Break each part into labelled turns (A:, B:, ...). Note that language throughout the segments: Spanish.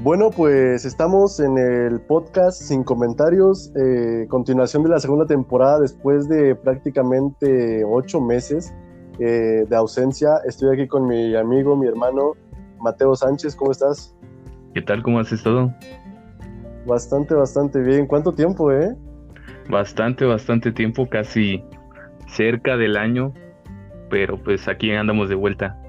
A: Bueno, pues estamos en el podcast sin comentarios, eh, continuación de la segunda temporada después de prácticamente ocho meses eh, de ausencia. Estoy aquí con mi amigo, mi hermano Mateo Sánchez. ¿Cómo estás?
B: ¿Qué tal? ¿Cómo has estado?
A: Bastante, bastante bien. ¿Cuánto tiempo, eh?
B: Bastante, bastante tiempo, casi cerca del año, pero pues aquí andamos de vuelta.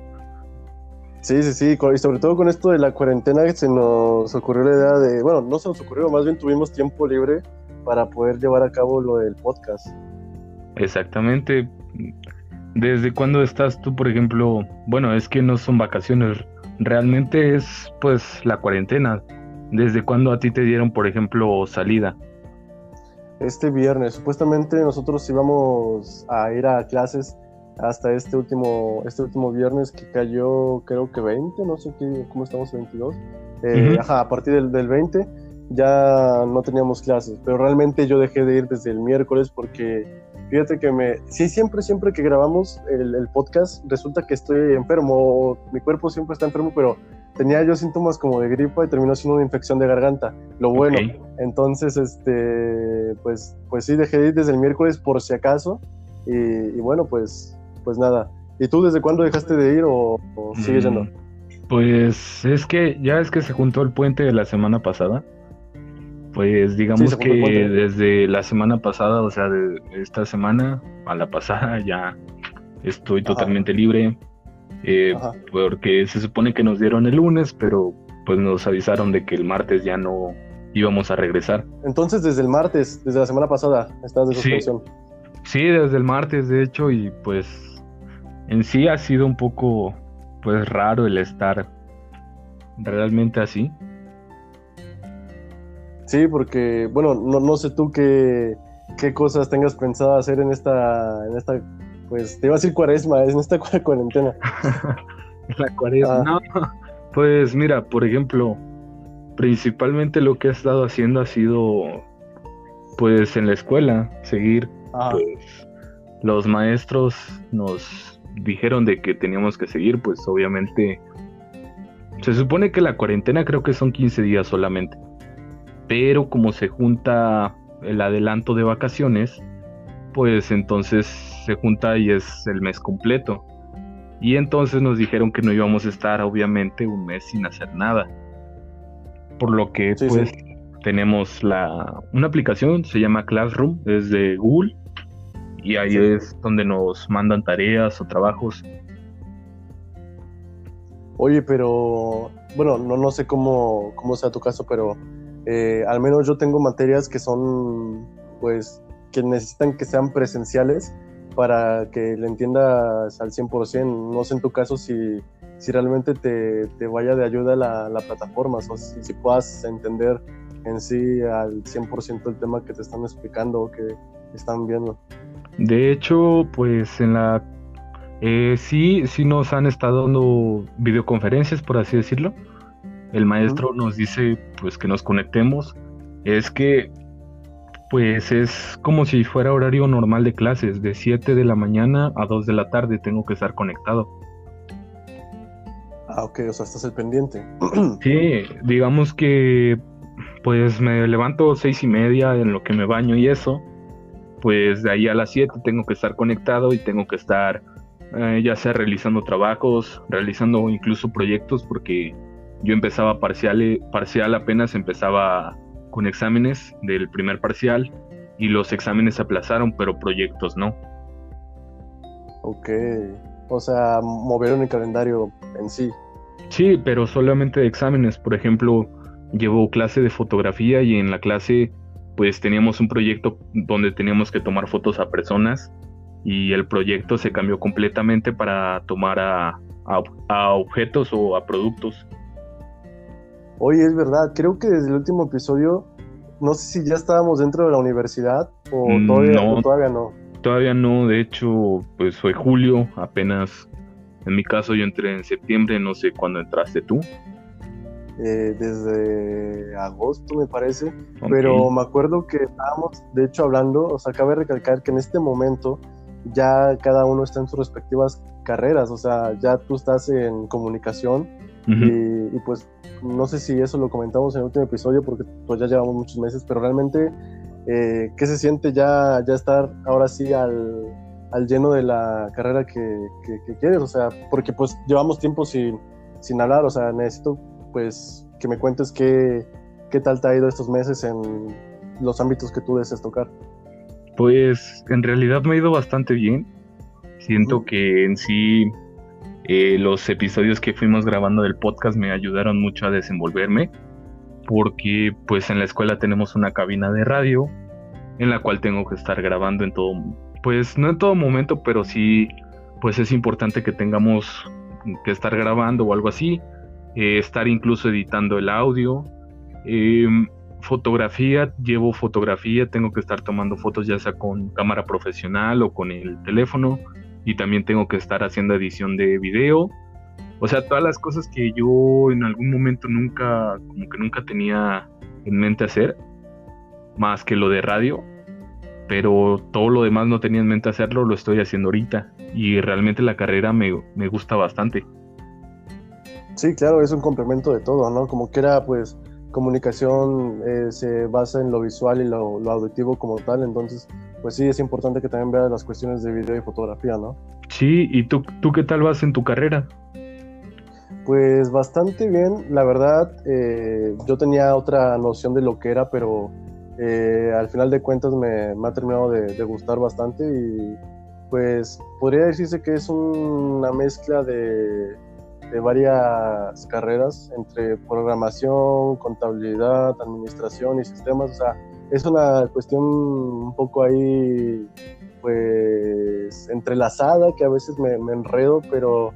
A: Sí, sí, sí, y sobre todo con esto de la cuarentena se nos ocurrió la idea de, bueno, no se nos ocurrió, más bien tuvimos tiempo libre para poder llevar a cabo lo del podcast.
B: Exactamente. ¿Desde cuándo estás tú, por ejemplo? Bueno, es que no son vacaciones, realmente es pues la cuarentena. ¿Desde cuándo a ti te dieron, por ejemplo, salida?
A: Este viernes, supuestamente nosotros íbamos a ir a clases hasta este último, este último viernes que cayó creo que 20, no sé qué, cómo estamos, 22. Eh, ajá, a partir del, del 20 ya no teníamos clases, pero realmente yo dejé de ir desde el miércoles porque fíjate que me, sí, siempre, siempre que grabamos el, el, podcast resulta que estoy enfermo, mi cuerpo siempre está enfermo, pero tenía yo síntomas como de gripa y terminó siendo una infección de garganta, lo bueno. Entonces, este, pues, pues sí, dejé de ir desde el miércoles por si acaso y, y bueno, pues pues nada. ¿Y tú desde cuándo dejaste de ir o, sigues yendo? Mm,
B: pues es que ya es que se juntó el puente de la semana pasada. Pues digamos que desde la semana pasada, o sea, de esta semana a la pasada ya estoy totalmente libre. Eh, porque se supone que nos dieron el lunes, pero pues nos avisaron de que el martes ya no íbamos a regresar.
A: Entonces desde el martes, desde la semana pasada, estás de suspensión.
B: sí, desde el martes de hecho y pues en sí ha sido un poco pues raro el estar realmente así.
A: Sí, porque bueno, no, no sé tú qué, qué cosas tengas pensado hacer en esta, en esta, pues te iba a decir cuaresma, es en esta cuarentena.
B: La cuaresma. Ah. No, pues mira, por ejemplo, principalmente lo que he estado haciendo ha sido pues en la escuela, seguir ah. pues los maestros nos dijeron de que teníamos que seguir, pues obviamente se supone que la cuarentena creo que son 15 días solamente. Pero como se junta el adelanto de vacaciones, pues entonces se junta y es el mes completo. Y entonces nos dijeron que no íbamos a estar obviamente un mes sin hacer nada. Por lo que pues tenemos la una aplicación, se llama Classroom, es de Google y ahí es donde nos mandan tareas o trabajos.
A: Oye, pero bueno, no, no sé cómo, cómo sea tu caso, pero eh, al menos yo tengo materias que son, pues, que necesitan que sean presenciales para que le entiendas al 100%. No sé en tu caso si, si realmente te, te vaya de ayuda la, la plataforma, o si, si, puedas entender en sí al 100% el tema que te están explicando o que están viendo.
B: De hecho, pues en la... Eh, sí, sí nos han estado dando videoconferencias, por así decirlo. El maestro nos dice pues que nos conectemos. Es que pues es como si fuera horario normal de clases, de 7 de la mañana a 2 de la tarde tengo que estar conectado.
A: Ah, ok, o sea, estás el pendiente.
B: Sí, digamos que pues me levanto seis y media en lo que me baño y eso pues de ahí a las 7 tengo que estar conectado y tengo que estar eh, ya sea realizando trabajos, realizando incluso proyectos, porque yo empezaba parcial, parcial apenas empezaba con exámenes del primer parcial y los exámenes se aplazaron, pero proyectos no.
A: Ok, o sea, movieron el calendario en sí.
B: Sí, pero solamente de exámenes. Por ejemplo, llevo clase de fotografía y en la clase pues teníamos un proyecto donde teníamos que tomar fotos a personas y el proyecto se cambió completamente para tomar a, objetos o a productos.
A: Oye, es verdad, creo que desde el último episodio, no sé si ya estábamos dentro de la universidad o mm, todavía no. todavía no.
B: Todavía no, de hecho, pues fue julio, apenas, en mi caso yo entré en septiembre, no sé cuándo entraste tú.
A: Eh, desde agosto, me parece. Pero me acuerdo que estábamos, de hecho, hablando, o sea, cabe recalcar que en este momento ya cada uno está en sus respectivas carreras, o sea, ya tú estás en comunicación y, pues no sé si eso lo comentamos en el último episodio porque pues ya llevamos muchos meses, pero realmente, eh, ¿qué se siente ya, ya estar ahora sí al, al lleno de la carrera que, que, quieres? O sea, porque pues llevamos tiempo sin, sin hablar, o sea, necesito pues que me cuentes qué, qué tal te ha ido estos meses en los ámbitos que tú deseas tocar.
B: Pues en realidad me ha ido bastante bien. Siento que en sí eh, los episodios que fuimos grabando del podcast me ayudaron mucho a desenvolverme porque pues en la escuela tenemos una cabina de radio en la cual tengo que estar grabando en todo, pues no en todo momento, pero sí pues es importante que tengamos que estar grabando o algo así, eh, estar incluso editando el audio. Em, fotografía, llevo fotografía, tengo que estar tomando fotos ya sea con cámara profesional o con el teléfono y también tengo que estar haciendo edición de video. O sea, todas las cosas que yo en algún momento nunca, como que nunca tenía en mente hacer, más que lo de radio, pero todo lo demás no tenía en mente hacerlo, lo estoy haciendo ahorita y realmente la carrera me, me gusta bastante.
A: Sí, claro, es un complemento de todo, ¿no? Como que era, pues, comunicación eh, se basa en lo visual y lo, auditivo como tal, entonces pues sí es importante que también veas las cuestiones de video y fotografía, ¿no?
B: Sí, ¿y tú, tú qué tal vas en tu carrera?
A: Pues bastante bien, la verdad eh, yo tenía otra noción de lo que era, pero eh, al final de cuentas me, ha terminado de, de, gustar bastante y pues podría decirse que es una mezcla de de varias carreras entre programación, contabilidad, administración y sistemas. O sea, es una cuestión un poco ahí, pues, entrelazada que a veces me, enredo, pero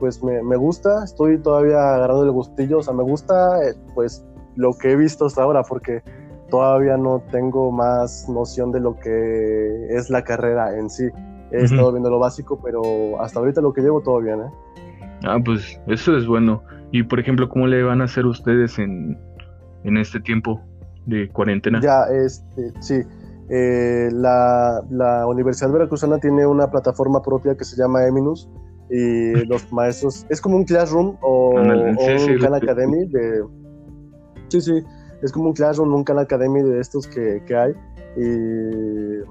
A: pues me, me, gusta. Estoy todavía agarrando el gustillo. O sea, me gusta, eh, pues, lo que he visto hasta ahora, porque todavía no tengo más noción de lo que es la carrera en sí. He estado viendo lo básico, pero hasta ahorita lo que llevo todo bien, ¿eh?
B: Ah, pues eso es bueno. Y por ejemplo, ¿cómo le van a hacer ustedes en, en este tiempo de cuarentena?
A: Ya, este, sí. Eh, la, la, Universidad Veracruzana tiene una plataforma propia que se llama Eminus y los maestros, es como un classroom o, un Khan Academy de... Sí, sí, es como un classroom, un Khan Academy de estos que, que hay y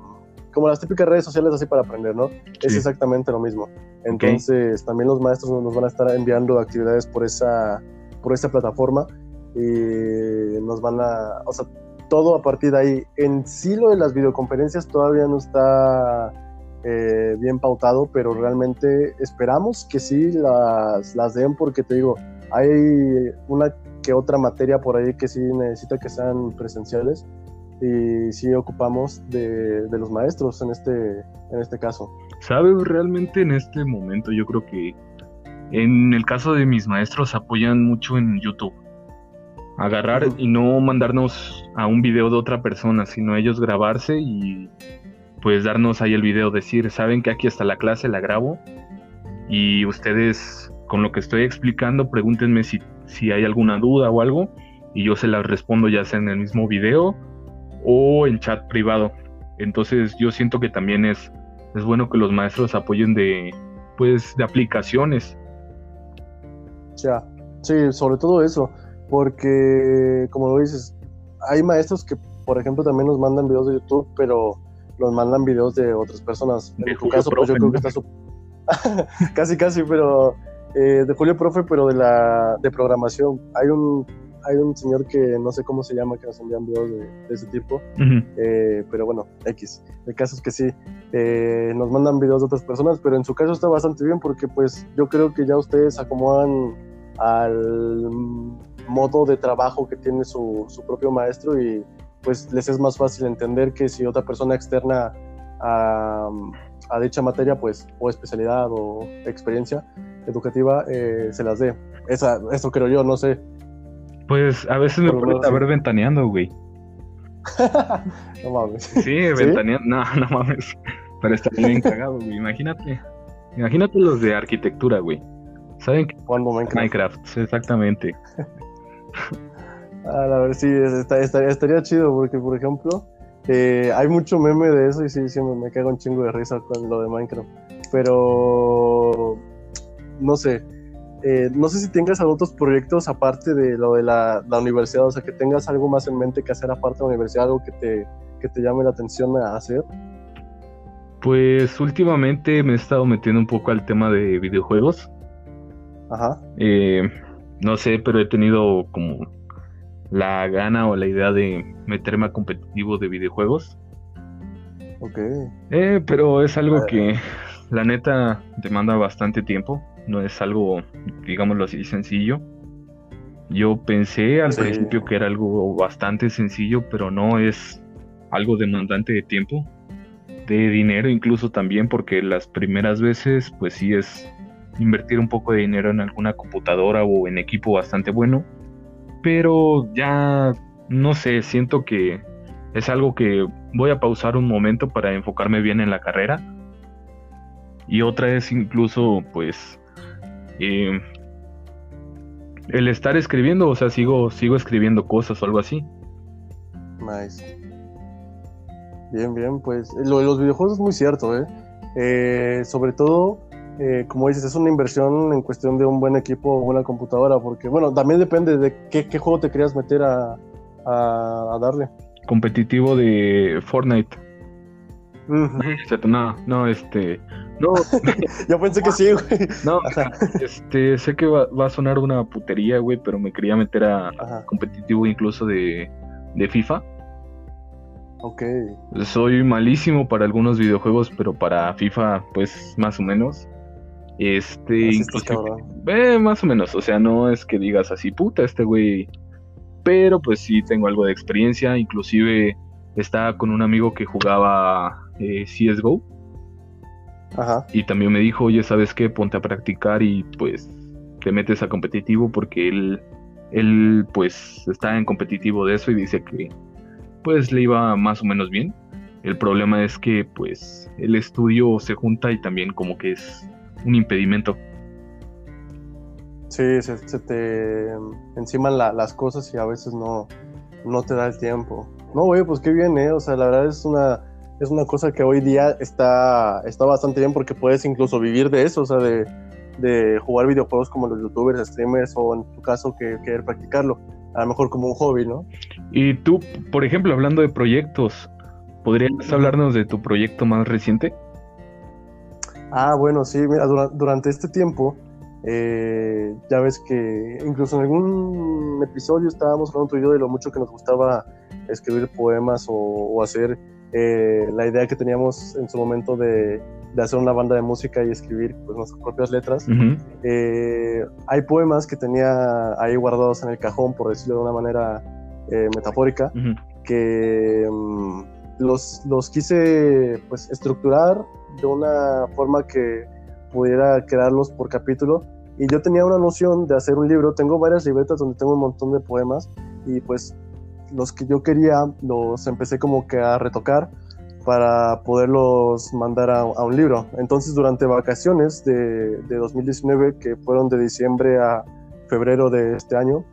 A: como las típicas redes sociales así para aprender, ¿no? Es exactamente lo mismo. Entonces, también los maestros nos van a estar enviando actividades por esa, por esa plataforma. Y nos van a, o sea, todo a partir de ahí. En sí lo de las videoconferencias todavía no está eh, bien pautado, pero realmente esperamos que sí las, las den porque te digo, hay una que otra materia por ahí que sí necesita que sean presenciales y sí ocupamos de, los maestros en este, en este caso.
B: ¿Sabes? Realmente en este momento yo creo que en el caso de mis maestros apoyan mucho en YouTube. Agarrar y no mandarnos a un video de otra persona, sino ellos grabarse y pues darnos ahí el video, decir, saben que aquí está la clase, la grabo y ustedes con lo que estoy explicando pregúntenme si, si hay alguna duda o algo y yo se las respondo ya sea en el mismo video o en chat privado. Entonces yo siento que también es, es bueno que los maestros apoyen de, pues, de aplicaciones.
A: Ya, sí, sobre todo eso, porque como lo dices, hay maestros que, por ejemplo, también nos mandan videos de YouTube, pero los mandan videos de otras personas. En tu caso, pues yo creo que está casi, casi, pero eh, de Julio Profe, pero de la de programación. Hay un hay un señor que no sé cómo se llama que nos envían videos de, ese tipo, eh, pero bueno, X. El caso es que sí, eh, nos mandan videos de otras personas, pero en su caso está bastante bien porque pues yo creo que ya ustedes acomodan al modo de trabajo que tiene su, su propio maestro y pues les es más fácil entender que si otra persona externa a, a dicha materia, pues, o especialidad o experiencia educativa, eh, se las dé. Esa, eso creo yo, no sé.
B: Pues a veces me pone a ver ventaneando, güey.
A: no mames.
B: Sí, ventaneando. No, no mames. Pero está bien cagado, güey. Imagínate. Imagínate los de arquitectura, güey. ¿Saben qué?
A: Cuando Minecraft.
B: Minecraft, exactamente.
A: ah, la verdad, sí, estaría, chido porque, por ejemplo, eh, hay mucho meme de eso y sí, sí, me, me cago un chingo de risa con lo de Minecraft. Pero, no sé, eh, no sé si tengas otros proyectos aparte de lo de la, universidad, o sea, que tengas algo más en mente que hacer aparte de la universidad, algo que te, que te llame la atención a hacer.
B: Pues últimamente me he estado metiendo un poco al tema de videojuegos.
A: Ajá.
B: Eh, no sé, pero he tenido como la gana o la idea de meterme a competitivo de videojuegos.
A: Ok.
B: Eh, pero es algo que la neta demanda bastante tiempo. No es algo, digámoslo así, sencillo. Yo pensé al principio que era algo bastante sencillo, pero no es algo demandante de tiempo, de dinero incluso también, porque las primeras veces pues sí es invertir un poco de dinero en alguna computadora o en equipo bastante bueno, pero ya no sé, siento que es algo que voy a pausar un momento para enfocarme bien en la carrera. Y otra es incluso pues eh, el estar escribiendo, o sea, sigo, sigo escribiendo cosas o algo así.
A: Nice. Bien, bien, pues lo de los videojuegos es muy cierto, ¿eh? eh sobre todo eh, como dices, es una inversión en cuestión de un buen equipo o buena computadora, porque, bueno, también depende de qué, juego te querías meter a, darle.
B: Competitivo de Fortnite. No, no, este. No.
A: Yo pensé que sí, güey.
B: No, este, sé que va, a sonar una putería, güey, pero me quería meter a competitivo incluso de, de FIFA.
A: Ok.
B: Soy malísimo para algunos videojuegos, pero para FIFA, pues más o menos. Este, incluso, más o menos, o sea, no es que digas así, puta, este güey. Pero pues sí tengo algo de experiencia, inclusive estaba con un amigo que jugaba eh, CSGO.
A: Ajá.
B: Y también me dijo, oye, ¿sabes qué? Ponte a practicar y pues te metes a competitivo porque él, él pues está en competitivo de eso y dice que pues le iba más o menos bien. El problema es que pues el estudio se junta y también como que es un impedimento.
A: Sí, se, te enciman las cosas y a veces no, no te da el tiempo. No, güey, pues qué bien, ¿eh? O sea, la verdad es una, es una cosa que hoy día está, está bastante bien porque puedes incluso vivir de eso, o sea, de, de jugar videojuegos como los youtubers, streamers o en tu caso que querer practicarlo, a lo mejor como un hobby, ¿no?
B: Y tú, por ejemplo, hablando de proyectos, ¿podrías hablarnos de tu proyecto más reciente?
A: Ah, bueno, sí, mira, durante este tiempo, eh, ya ves que incluso en algún episodio estábamos hablando tú y yo de lo mucho que nos gustaba escribir poemas o, hacer eh, la idea que teníamos en su momento de, hacer una banda de música y escribir pues, nuestras propias letras. Eh, hay poemas que tenía ahí guardados en el cajón, por decirlo de una manera metafórica, que mm, los, los quise pues, estructurar de una forma que pudiera crearlos por capítulo. Y yo tenía una noción de hacer un libro. Tengo varias libretas donde tengo un montón de poemas y pues los que yo quería los empecé como que a retocar para poderlos mandar a, un libro. Entonces durante vacaciones de, de, 2019, que fueron de diciembre a febrero de este año,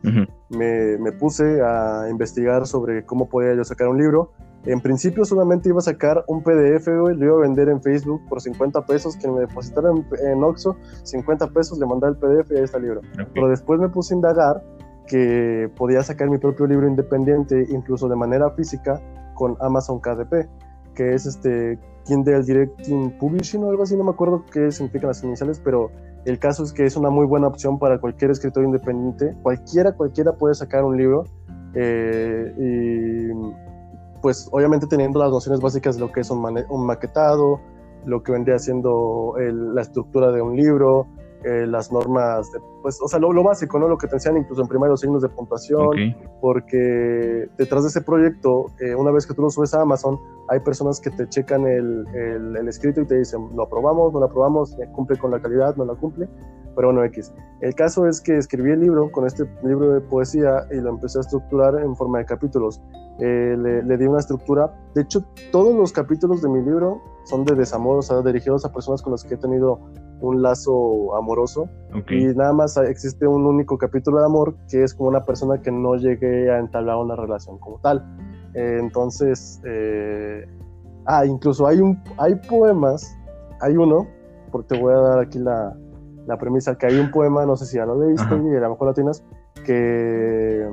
A: me, me, puse a investigar sobre cómo podía yo sacar un libro en principio solamente iba a sacar un PDF, güey, lo iba a vender en Facebook por 50 pesos, que me depositaran en, Oxxo, 50 pesos, le mandaba el PDF y ahí está el libro. Pero después me puse a indagar que podía sacar mi propio libro independiente, incluso de manera física, con Amazon KDP, que es este Kindle Directing Publishing o algo así, no me acuerdo qué significan las iniciales, pero el caso es que es una muy buena opción para cualquier escritor independiente. Cualquiera, cualquiera puede sacar un libro. Eh, y pues obviamente teniendo las nociones básicas de lo que es un, maquetado, lo que vendría siendo la estructura de un libro, eh, las normas, pues, o sea, lo, básico, ¿no? Lo que te enseñan incluso en primario, signos de puntuación, porque detrás de ese proyecto, eh, una vez que tú lo subes a Amazon, hay personas que te checan el, el, escrito y te dicen, lo aprobamos, no lo aprobamos, cumple con la calidad, no la cumple, pero bueno, X. El caso es que escribí el libro con este libro de poesía y lo empecé a estructurar en forma de capítulos. Eh, le, di una estructura. De hecho, todos los capítulos de mi libro son de desamor, o sea, dirigidos a personas con las que he tenido un lazo amoroso. Y nada más existe un único capítulo de amor que es como una persona que no llegué a entablar una relación como tal. Eh, entonces, eh, ah, incluso hay, un, hay poemas, hay uno, porque te voy a dar aquí la, la premisa que hay un poema, no sé si ya lo leíste y a lo mejor lo tienes, que,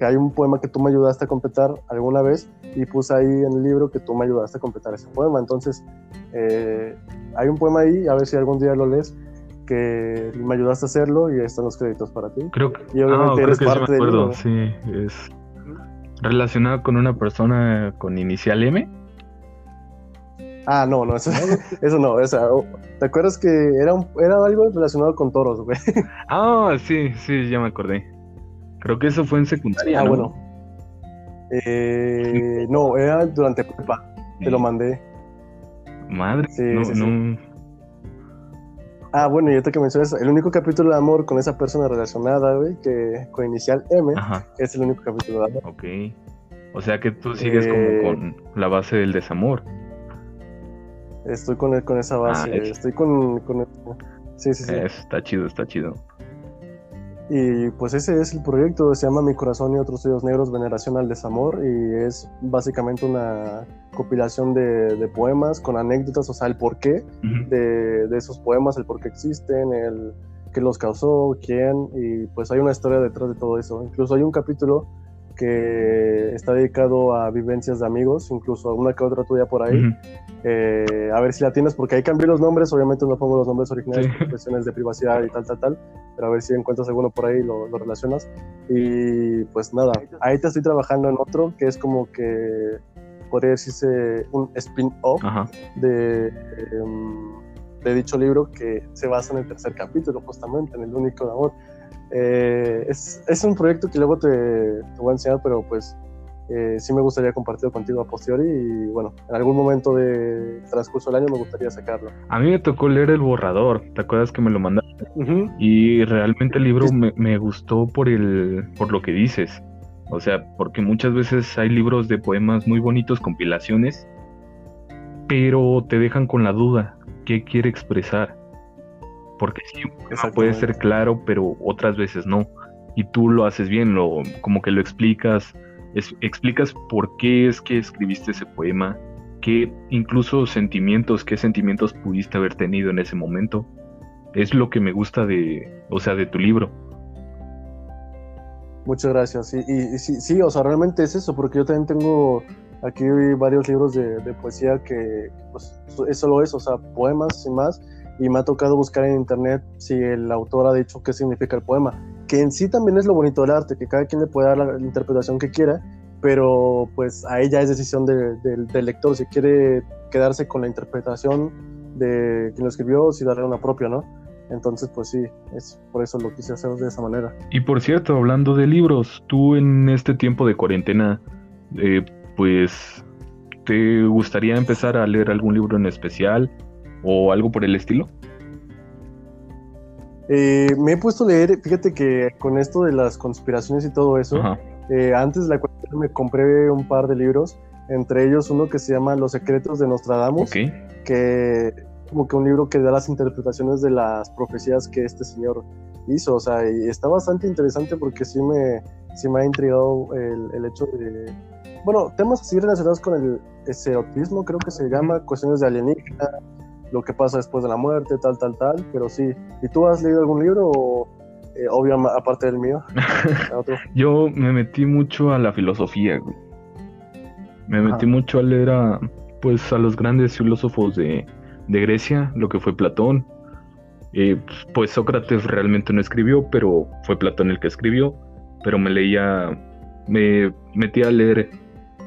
A: que hay un poema que tú me ayudaste a completar alguna vez y puse ahí en el libro que tú me ayudaste a completar ese poema. Entonces, eh, hay un poema ahí, a ver si algún día lo lees, que me ayudaste a hacerlo y ahí están los créditos para ti.
B: Creo que, y obviamente ah, eres parte sí, sí, es relacionado con una persona con inicial M.
A: Ah, no, no, eso, eso no. ¿Te acuerdas que era, un, era algo relacionado con toros, güey?
B: Ah, sí, sí, ya me acordé. Creo que eso fue en secundaria. Ah, bueno.
A: Eh, no, era durante prepa. Te lo mandé.
B: Madre, sí, no, no,
A: Ah, bueno, y ahorita que mencionas, el único capítulo de amor con esa persona relacionada, güey, que con inicial M, es el único capítulo de amor.
B: Ok. O sea que tú sigues como eh, con la base del desamor.
A: Estoy con, con esa base, ah, estoy con, con... Sí, sí, sí.
B: está chido, está chido.
A: Y pues ese es el proyecto, se llama Mi Corazón y otros Suyos Negros, Veneración al Desamor, y es básicamente una compilación de, poemas con anécdotas, o sea, el porqué de, de, esos poemas, el por qué existen, el qué los causó, quién, y pues hay una historia detrás de todo eso. Incluso hay un capítulo que está dedicado a vivencias de amigos, incluso alguna que otra tuya por ahí. Eh, a ver si la tienes, porque ahí cambié los nombres, obviamente no pongo los nombres originales por cuestiones de privacidad y tal, tal, tal, pero a ver si encuentras alguno por ahí y lo, relacionas. Y pues nada, ahí te estoy trabajando en otro que es como que podría decirse un spin-off de, em, de dicho libro que se basa en el tercer capítulo, justamente, en el único de amor. Eh, es, es, un proyecto que luego te, te voy a enseñar, pero pues eh, sí me gustaría compartirlo contigo a posteriori y bueno, en algún momento de transcurso del año me gustaría sacarlo.
B: A mí me tocó leer el borrador, ¿te acuerdas que me lo mandaste? Y realmente el libro me, me, gustó por, el, por lo que dices. O sea, porque muchas veces hay libros de poemas muy bonitos, compilaciones, pero te dejan con la duda, ¿qué quiere expresar? Porque sí, puede ser claro, pero otras veces no. Y tú lo haces bien, lo, como que lo explicas, explicas por qué es que escribiste ese poema, qué incluso sentimientos, qué sentimientos pudiste haber tenido en ese momento. Es lo que me gusta de, o sea, de tu libro.
A: Muchas gracias. Y, sí, sí, o sea, realmente es eso, porque yo también tengo aquí varios libros de, poesía que pues, eso lo es, o sea, poemas sin más y me ha tocado buscar en internet si el autor ha dicho qué significa el poema, que en sí también es lo bonito del arte, que cada quien le puede dar la, interpretación que quiera, pero pues a ella es decisión del lector si quiere quedarse con la interpretación de quien lo escribió, si darle una propia, ¿no? Entonces, pues sí, es por eso lo quise hacer de esa manera.
B: Y por cierto, hablando de libros, tú en este tiempo de cuarentena, eh, pues, ¿te gustaría empezar a leer algún libro en especial? O algo por el estilo?
A: Eh, me he puesto a leer, fíjate que con esto de las conspiraciones y todo eso, eh, antes de la cuarentena me compré un par de libros, entre ellos uno que se llama Los secretos de Nostradamus, que como que un libro que da las interpretaciones de las profecías que este señor hizo, o sea, y está bastante interesante porque sí me, sí me ha intrigado el, el hecho de, bueno, temas así relacionados con el eserotismo, creo que se llama, cuestiones de alienígena, lo que pasa después de la muerte, tal, tal, tal, pero sí. ¿Y tú has leído algún libro o, eh, obviamente, aparte del mío?
B: Yo me metí mucho a la filosofía, güey. Me metí mucho a leer a, pues, a los grandes filósofos de, de Grecia, lo que fue Platón. Eh, pues Sócrates realmente no escribió, pero fue Platón el que escribió. Pero me leía, me metí a leer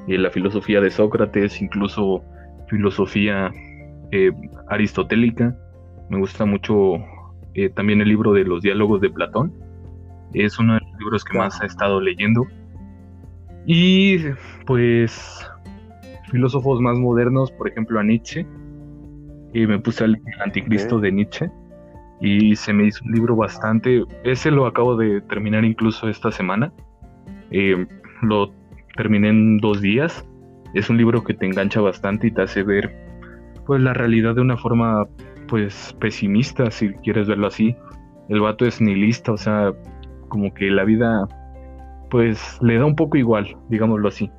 B: eh, la filosofía de Sócrates, incluso filosofía eh, aristotélica. Me gusta mucho eh, también el libro de los diálogos de Platón. Es uno de los libros que más he estado leyendo. Y pues filósofos más modernos, por ejemplo a Nietzsche. Y me puse al Anticristo de Nietzsche y se me hizo un libro bastante. Ese lo acabo de terminar incluso esta semana. Eh, lo terminé en dos días. Es un libro que te engancha bastante y te hace ver pues la realidad de una forma pues pesimista, si quieres verlo así. El vato es nihilista, o sea, como que la vida pues le da un poco igual, digámoslo así.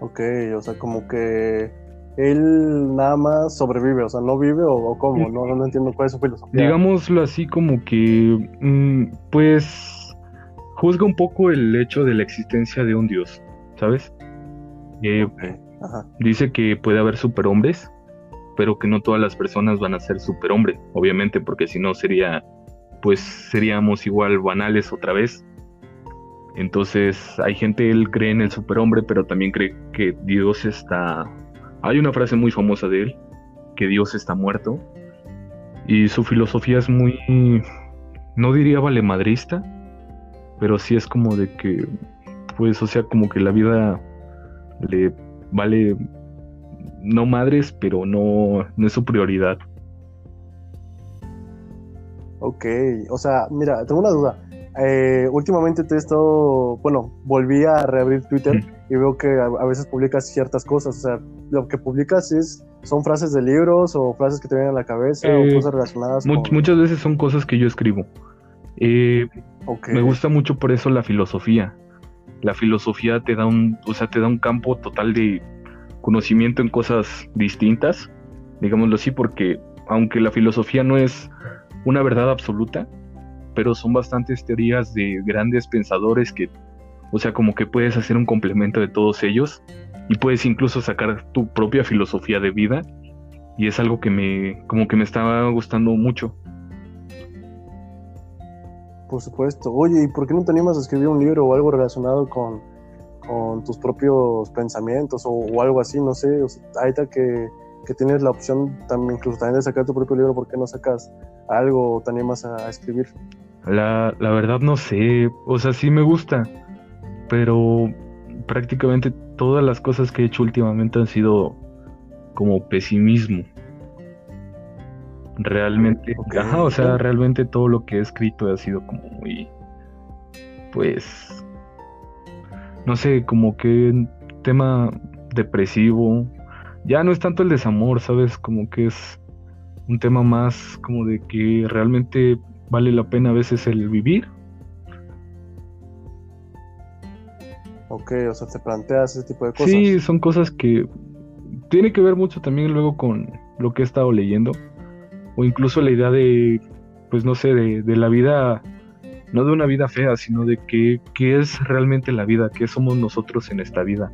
A: Ok, o sea, como que él nada más sobrevive, o sea, no vive o, cómo, no, no entiendo cuál es su filosofía.
B: Digámoslo así como que, mm, pues, juzga un poco el hecho de la existencia de un dios, ¿sabes? Eh, dice que puede haber superhombres, pero que no todas las personas van a ser superhombres, obviamente, porque si no sería, pues seríamos igual banales otra vez. Entonces, hay gente, él cree en el superhombre, pero también cree que Dios está hay una frase muy famosa de él, que Dios está muerto, y su filosofía es muy, no diría valemadrista, pero sí es como de que, pues, o sea, como que la vida le vale, no madres, pero no, no es su prioridad.
A: Ok, o sea, mira, tengo una duda. Eh, últimamente te he estado, bueno, volví a reabrir Twitter y veo que a, veces publicas ciertas cosas, o sea, lo que publicas es, son frases de libros o frases que te vienen a la cabeza o eh, cosas relacionadas.
B: Muchas veces son cosas que yo escribo. Eh, me gusta mucho por eso la filosofía. La filosofía te da un, o sea, te da un campo total de conocimiento en cosas distintas, digámoslo así, porque aunque la filosofía no es una verdad absoluta, pero son bastantes teorías de grandes pensadores que, o sea, como que puedes hacer un complemento de todos ellos y puedes incluso sacar tu propia filosofía de vida y es algo que me, como que me estaba gustando mucho.
A: Por supuesto. Oye, ¿y por qué no te animas a escribir un libro o algo relacionado con, tus propios pensamientos o, algo así? No sé, ahorita que, que, tienes la opción también, incluso también de sacar tu propio libro, ¿por qué no sacas algo o te animas a escribir?
B: La, la verdad no sé, o sea, sí me gusta, pero prácticamente todas las cosas que he hecho últimamente han sido como pesimismo. Realmente, ajá, o sea, realmente todo lo que he escrito ha sido como muy, pues, no sé, como que tema depresivo. Ya no es tanto el desamor, ¿sabes? Como que es un tema más como de que realmente vale la pena a veces el vivir.
A: Ok, o sea, te planteas ese tipo de cosas.
B: Sí, son cosas que tiene que ver mucho también luego con lo que he estado leyendo. O incluso la idea de, pues no sé, de, la vida, no de una vida fea, sino de qué, qué es realmente la vida, qué somos nosotros en esta vida.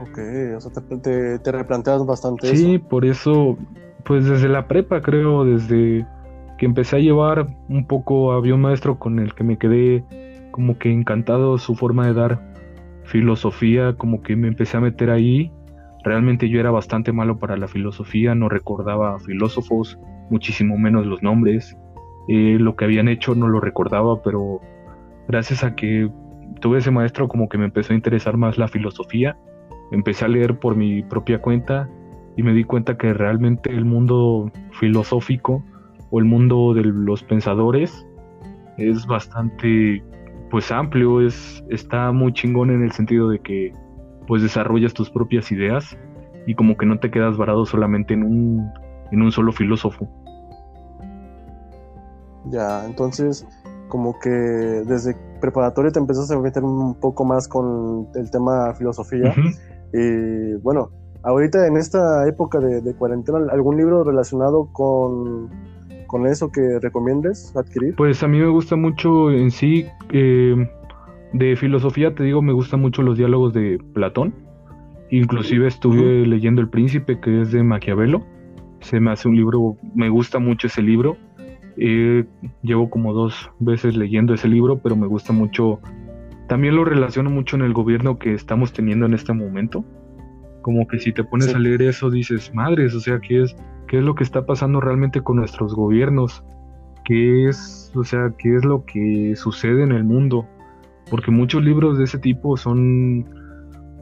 A: Ok, o sea, te, te, replanteas bastante
B: sí, por eso pues desde la prepa creo, desde que empecé a llevar un poco, había un maestro con el que me quedé como que encantado su forma de dar filosofía, como que me empecé a meter ahí. Realmente yo era bastante malo para la filosofía, no recordaba filósofos, muchísimo menos los nombres. Eh, lo que habían hecho no lo recordaba, pero gracias a que tuve ese maestro como que me empezó a interesar más la filosofía. Empecé a leer por mi propia cuenta y me di cuenta que realmente el mundo filosófico o el mundo de los pensadores es bastante pues amplio, es está muy chingón en el sentido de que pues desarrollas tus propias ideas y como que no te quedas varado solamente en un en un solo filósofo.
A: Ya, entonces como que desde preparatoria te empezaste a meter un poco más con el tema filosofía y bueno, ahorita en esta época de, cuarentena, ¿algún libro relacionado con, con, eso que recomiendes adquirir?
B: Pues a mí me gusta mucho en sí, eh, de filosofía, te digo, me gustan mucho los diálogos de Platón. Inclusive estuve leyendo El Príncipe, que es de Maquiavelo. Se me hace un libro, me gusta mucho ese libro. llevo como dos veces leyendo ese libro, pero me gusta mucho. También lo relaciono mucho en el gobierno que estamos teniendo en este momento como que si te pones a leer eso dices, madres, o sea, ¿qué es, ¿qué es lo que está pasando realmente con nuestros gobiernos? ¿Qué es, o sea, qué es lo que sucede en el mundo? Porque muchos libros de ese tipo son,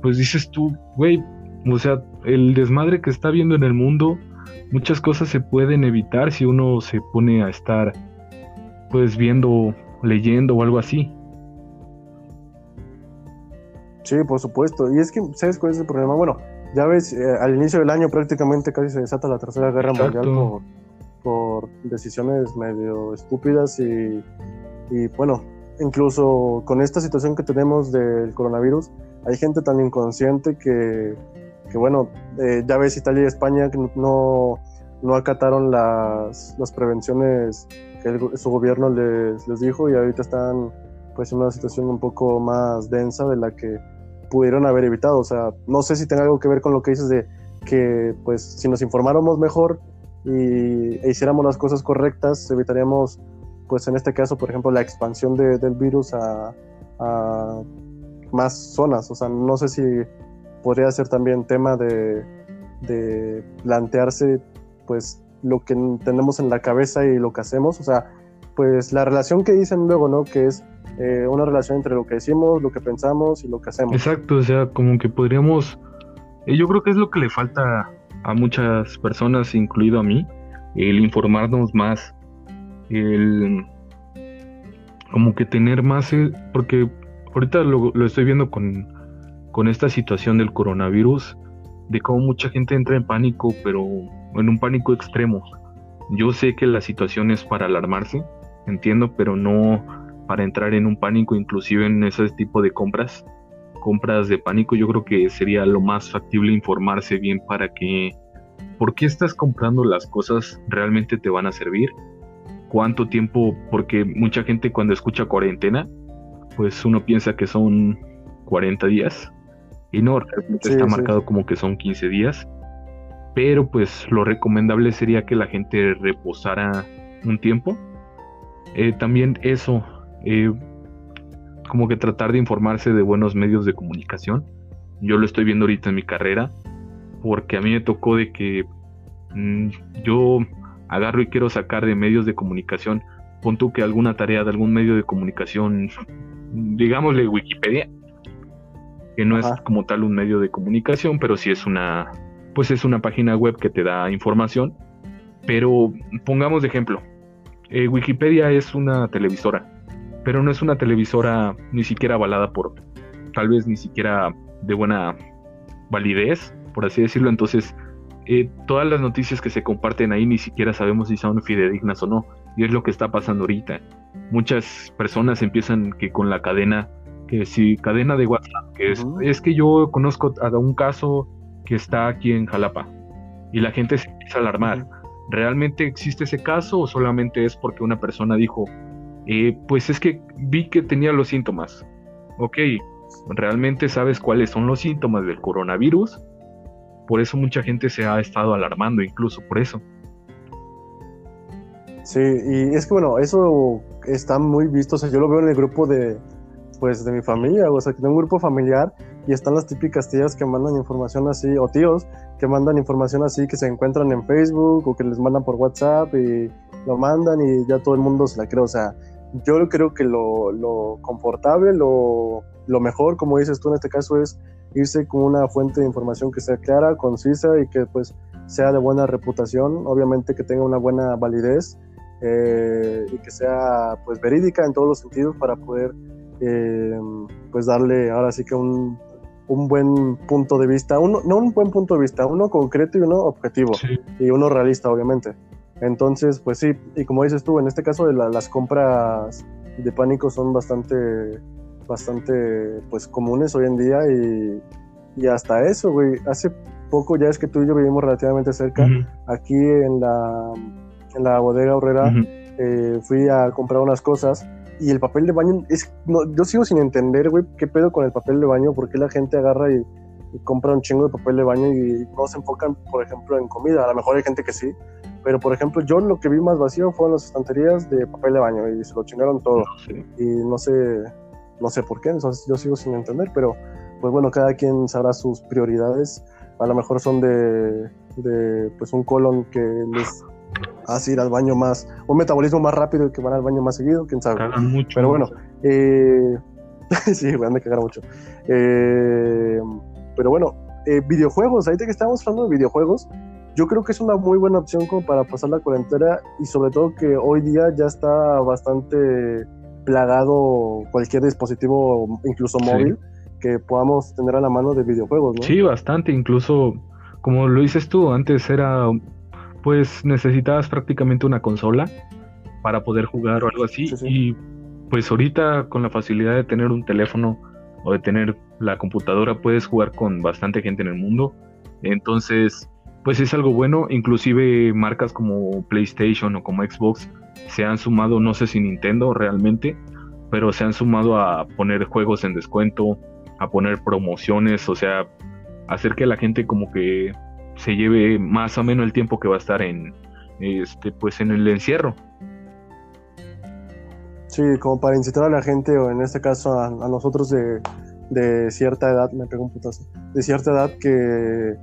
B: pues dices tú, güey, o sea, el desmadre que está viendo en el mundo, muchas cosas se pueden evitar si uno se pone a estar, pues viendo, leyendo o algo así.
A: Sí, por supuesto. Y es que, ¿sabes cuál es el problema? Bueno, ya ves, eh, al inicio del año prácticamente casi se desata la Tercera Guerra Mundial por, decisiones medio estúpidas y, bueno, incluso con esta situación que tenemos del coronavirus, hay gente tan inconsciente que, bueno, eh, ya ves Italia y España que no, no acataron las, las prevenciones que su gobierno les, les dijo y ahorita están pues en una situación un poco más densa de la que pudieron haber evitado. O sea, no sé si tenga algo que ver con lo que dices de que pues si nos informáramos mejor y e hiciéramos las cosas correctas, evitaríamos pues en este caso, por ejemplo, la expansión de, del virus a, más zonas. O sea, no sé si podría ser también tema de, de plantearse pues lo que tenemos en la cabeza y lo que hacemos. O sea, pues la relación que dicen luego, ¿no? Que es eh, una relación entre lo que decimos, lo que pensamos y lo que hacemos.
B: Exacto, o sea, como que podríamos, eh, yo creo que es lo que le falta a muchas personas, incluido a mí, el informarnos más, el como que tener más, eh, porque ahorita lo, lo estoy viendo con, con esta situación del coronavirus, de cómo mucha gente entra en pánico, pero en un pánico extremo. Yo sé que la situación es para alarmarse, entiendo, pero no para entrar en un pánico, inclusive en ese tipo de compras, compras de pánico, yo creo que sería lo más factible informarse bien para que, ¿por qué estás comprando las cosas? ¿Realmente te van a servir? ¿Cuánto tiempo? Porque mucha gente cuando escucha cuarentena, pues uno piensa que son 40 días y no, realmente está marcado como que son 15 días. Pero pues lo recomendable sería que la gente reposara un tiempo. Eh, también eso, eh, como que tratar de informarse de buenos medios de comunicación. Yo lo estoy viendo ahorita en mi carrera, porque a mí me tocó de que mm, yo agarro y quiero sacar de medios de comunicación, pon tú que alguna tarea de algún medio de comunicación, digámosle Wikipedia, que no es como tal un medio de comunicación, pero sí es una, pues es una página web que te da información. Pero pongamos de ejemplo, eh, Wikipedia es una televisora pero no es una televisora ni siquiera avalada por, tal vez ni siquiera de buena validez, por así decirlo. Entonces, eh, todas las noticias que se comparten ahí ni siquiera sabemos si son fidedignas o no. Y es lo que está pasando ahorita. Muchas personas empiezan que con la cadena, que si cadena de WhatsApp, que es, es que yo conozco a un caso que está aquí en Jalapa y la gente se empieza a alarmar. ¿Realmente existe ese caso o solamente es porque una persona dijo, eh, pues es que vi que tenía los síntomas. Ok, ¿realmente sabes cuáles son los síntomas del coronavirus? Por eso mucha gente se ha estado alarmando, incluso por eso.
A: Sí, y es que bueno, eso está muy visto. O sea, yo lo veo en el grupo de, pues, de mi familia. O sea, que tengo un grupo familiar y están las típicas tías que mandan información así, o tíos que mandan información así que se encuentran en Facebook o que les mandan por WhatsApp y lo mandan y ya todo el mundo se la cree. O sea, yo creo que lo, lo confortable, lo, lo, mejor, como dices tú en este caso, es irse con una fuente de información que sea clara, concisa y que pues sea de buena reputación, obviamente que tenga una buena validez eh, y que sea pues verídica en todos los sentidos para poder eh, pues darle ahora sí que un, un buen punto de vista, uno, no un buen punto de vista, uno concreto y uno objetivo y uno realista obviamente. Entonces, pues sí, y como dices tú, en este caso de las compras de pánico son bastante, bastante, pues comunes hoy en día y, y hasta eso, güey, hace poco ya es que tú y yo vivimos relativamente cerca, aquí en la, en la bodega horrera, eh, fui a comprar unas cosas y el papel de baño, es, no, yo sigo sin entender, güey, qué pedo con el papel de baño, por qué la gente agarra y, y compra un chingo de papel de baño y no se enfocan, por ejemplo, en comida, a lo mejor hay gente que sí, pero, por ejemplo, yo lo que vi más vacío fueron las estanterías de papel de baño y se lo chingaron todo. Y no sé, no sé por qué, entonces yo sigo sin entender, pero pues bueno, cada quien sabrá sus prioridades. A lo mejor son de, de pues un colon que les hace ir al baño más, un metabolismo más rápido y que van al baño más seguido, quién sabe.
B: mucho.
A: Pero bueno, eh, sí, van a cagar mucho. Eh, pero bueno, eh, videojuegos, ahorita que estamos hablando de videojuegos, yo creo que es una muy buena opción como para pasar la cuarentena y sobre todo que hoy día ya está bastante plagado cualquier dispositivo, incluso móvil, que podamos tener a la mano de videojuegos, ¿no?
B: Sí, bastante, incluso como lo dices tú, antes era, pues necesitabas prácticamente una consola para poder jugar o algo así y pues ahorita con la facilidad de tener un teléfono o de tener la computadora puedes jugar con bastante gente en el mundo. Entonces, pues es algo bueno. Inclusive marcas como PlayStation o como Xbox se han sumado, no sé si Nintendo realmente, pero se han sumado a poner juegos en descuento, a poner promociones, o sea, hacer que la gente como que se lleve más o menos el tiempo que va a estar en este pues en el encierro.
A: Sí, como para incitar a la gente, o en este caso a, nosotros de, de, cierta edad, me pego un putazo, de cierta edad que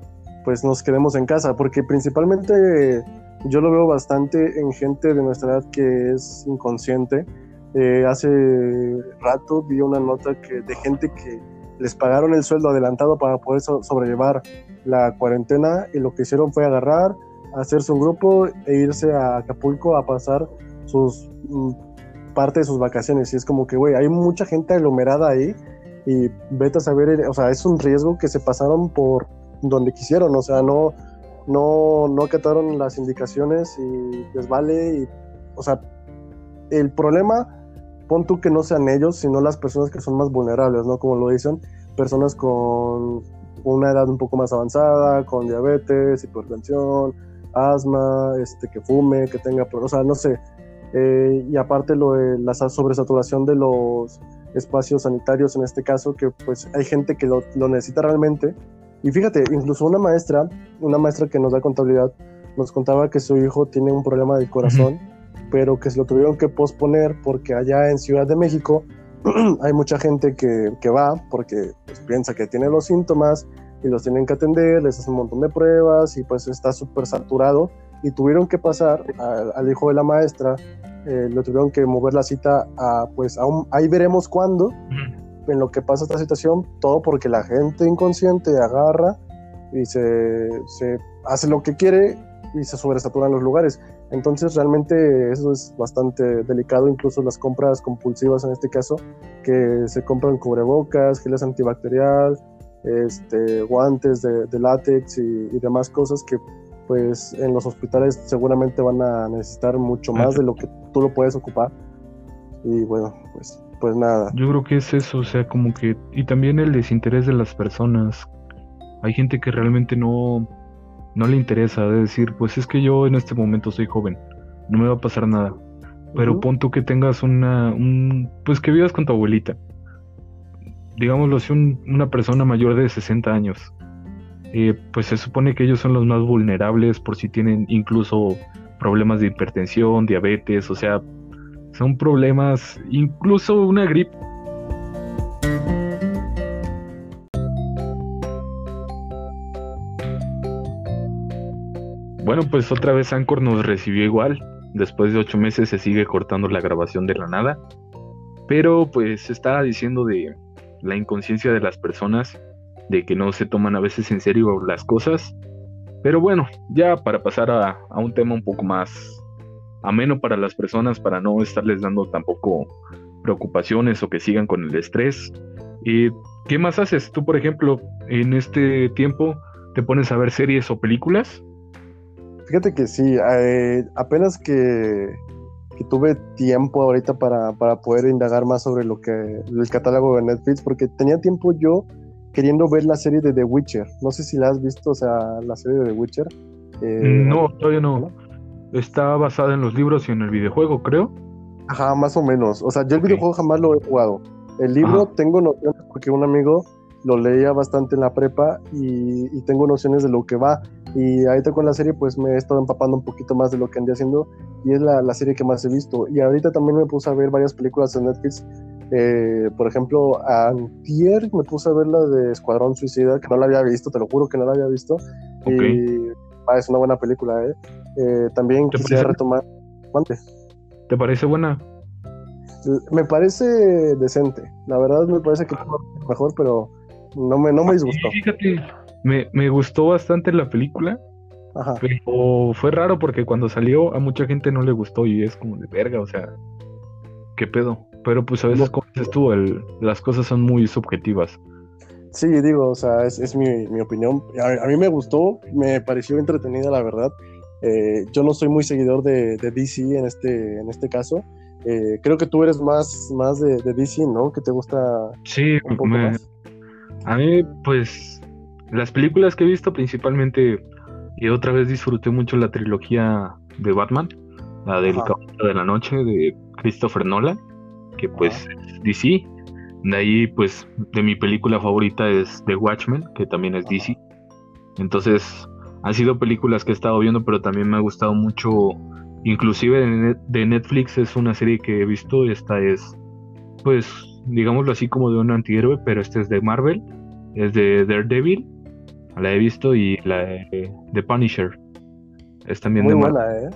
A: pues nos quedemos en casa, porque principalmente yo lo veo bastante en gente de nuestra edad que es inconsciente. Eh, hace rato vi una nota que, de gente que les pagaron el sueldo adelantado para poder sobrellevar la cuarentena y lo que hicieron fue agarrar, hacerse un grupo e irse a Acapulco a pasar sus mm, parte de sus vacaciones. Y es como que, güey, hay mucha gente aglomerada ahí y vete a saber, o sea, es un riesgo que se pasaron por donde quisieron, o sea, no, no, no acataron las indicaciones y les vale. Y, o sea, el problema, pon tú que no sean ellos, sino las personas que son más vulnerables, ¿no? Como lo dicen, personas con una edad un poco más avanzada, con diabetes, hipertensión, asma, este, que fume, que tenga, o sea, no sé, eh, y aparte lo de la sobresaturación de los espacios sanitarios en este caso, que pues hay gente que lo, necesita realmente. Y fíjate, incluso una maestra, una maestra que nos da contabilidad, nos contaba que su hijo tiene un problema del corazón, pero que se lo tuvieron que posponer porque allá en Ciudad de México hay mucha gente que, que va porque pues, piensa que tiene los síntomas y los tienen que atender, les hacen un montón de pruebas y pues está súper saturado y tuvieron que pasar al hijo de la maestra eh, lo tuvieron que mover la cita a, pues, ahí veremos cuándo, en lo que pasa esta situación, todo porque la gente inconsciente agarra y se, se hace lo que quiere y se sobresaturan los lugares. Entonces realmente eso es bastante delicado, incluso las compras compulsivas en este caso, que se compran cubrebocas, geles antibacterial, este, guantes de, látex y, y, demás cosas que pues en los hospitales seguramente van a necesitar mucho más de lo que tú lo puedes ocupar. Y bueno, pues, pues nada.
B: Yo creo que es eso, o sea, como que... Y también el desinterés de las personas. Hay gente que realmente no, no le interesa, de decir, pues es que yo en este momento soy joven, no me va a pasar nada. Pero pon tú que tengas una, un, pues que vivas con tu abuelita. Digámoslo, si una persona mayor de 60 años eh, pues se supone que ellos son los más vulnerables por si tienen incluso problemas de hipertensión, diabetes, o sea, son problemas, incluso una gripe. Bueno, pues otra vez Anchor nos recibió igual. Después de ocho meses se sigue cortando la grabación de la nada. Pero pues está diciendo de la inconsciencia de las personas de que no se toman a veces en serio las cosas. Pero bueno, ya para pasar a, un tema un poco más ameno para las personas, para no estarles dando tampoco preocupaciones o que sigan con el estrés. ¿Y ¿Qué más haces? Tú, por ejemplo, en este tiempo, ¿te pones a ver series o películas?
A: Fíjate que sí, eh, apenas que, que, tuve tiempo ahorita para, para, poder indagar más sobre lo que el catálogo de Netflix, porque tenía tiempo yo queriendo ver la serie de The Witcher. No sé si la has visto, o sea, la serie de The Witcher.
B: Eh, no, todavía no. Está basada en los libros y en el videojuego, creo.
A: Ajá, más o menos. O sea, yo el videojuego jamás lo he jugado. El libro tengo nociones porque un amigo lo leía bastante en la prepa y, tengo nociones de lo que va. Y ahorita con la serie pues me he estado empapando un poquito más de lo que andé haciendo y es la, la serie que más he visto. Y ahorita también me puse a ver varias películas en Netflix eh, por ejemplo, antier me puse a ver la de Escuadrón Suicida, que no la había visto, te lo juro que no la había visto. Y ah, es una buena película, ¿eh? eh también quisiera retomar...
B: ¿Te parece buena?
A: Me parece decente. La verdad me parece que mejor, pero no me, no me disgustó.
B: fíjate, me, me gustó bastante la película. Ajá. Pero fue raro porque cuando salió a mucha gente no le gustó y es como de verga, o sea, ¿qué pedo? Pero pues a veces, como dices tú, el, las cosas son muy subjetivas.
A: Sí, digo, o sea, es, es mi, mi, opinión. A, mí me gustó, me pareció entretenida, la verdad. Eh, yo no soy muy seguidor de, de, DC en este, en este caso, Eh, creo que tú eres más, más de, DC, ¿no? Que te gusta.
B: Sí, a mí, pues, las películas que he visto principalmente, y otra vez disfruté mucho la trilogía de Batman, la del Caballero de la Noche de Christopher Nolan, que pues DC. De ahí, pues, de mi película favorita es The Watchmen, que también es DC. Entonces, han sido películas que he estado viendo, pero también me ha gustado mucho Inclusive de Netflix es una serie que he visto, esta es, pues, digámoslo así como de un antihéroe, pero este es de Marvel, es de Daredevil, la he visto, y la de, Punisher. Es también
A: Muy buena, ¿eh?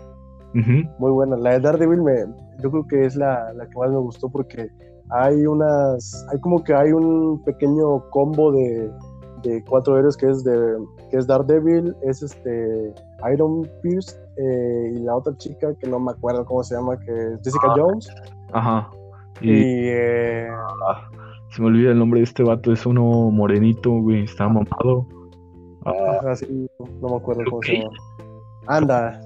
A: Muy buena. La de Daredevil me, yo creo que es la, la, que más me gustó porque hay unas, hay como que hay un pequeño combo de, de cuatro héroes que es de, que es Daredevil, es este Iron Pierce eh, y la otra chica que no me acuerdo cómo se llama, que es Jessica ah, Jones.
B: Ajá.
A: Y, eh,
B: ah, se me olvida el nombre de este vato, es uno morenito, güey, está mamado.
A: Ah, no me acuerdo cómo se llama. Anda,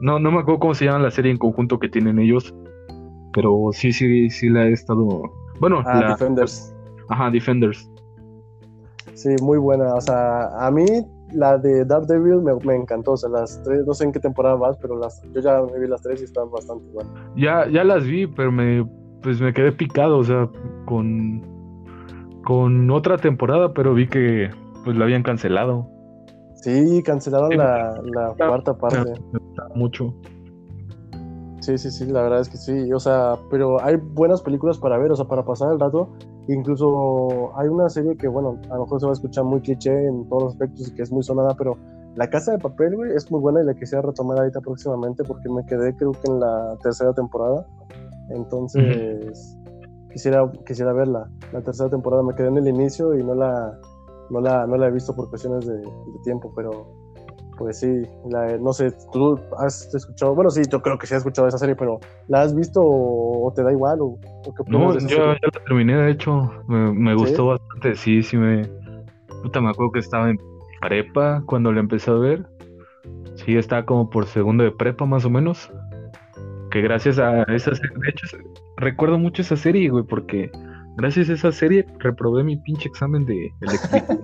B: no, no me acuerdo cómo se llama la serie en conjunto que tienen ellos, pero sí, sí, sí la he estado. Bueno,
A: la... Defenders.
B: Ajá, Defenders.
A: Sí, muy buena. O sea, a mí la de Daredevil me, me encantó, o sea, las tres, no sé en qué temporada vas, pero las, yo ya me vi las tres y están bastante buenas.
B: Ya, ya las vi, pero me, pues me quedé picado, o sea, con, con otra temporada, pero vi que pues la habían cancelado.
A: Sí, cancelaron la, la cuarta parte.
B: Mucho.
A: Sí, sí, sí, la verdad es que sí, o sea, pero hay buenas películas para ver, o sea, para pasar el rato Incluso hay una serie que, bueno, a lo mejor se va a escuchar muy cliché en todos los aspectos y que es muy sonada, pero La Casa de Papel, güey, es muy buena y la quisiera retomar ahorita próximamente porque me quedé creo que en la tercera temporada. Entonces, quisiera, quisiera verla. La tercera temporada me quedé en el inicio y no la, no la, no la he visto por cuestiones de tiempo, pero pues sí, no sé, tú has escuchado, bueno, sí, yo creo que sí has escuchado esa serie, pero ¿la has visto o, te da igual? O,
B: no, yo ya la terminé, de hecho, me, gustó bastante, sí, sí me... Puta, me acuerdo que estaba en prepa cuando la empecé a ver, sí, estaba como por segundo de prepa más o menos, que gracias a esa serie, de hecho, recuerdo mucho esa serie, güey, porque gracias a esa serie reprobé mi pinche examen de electricidad.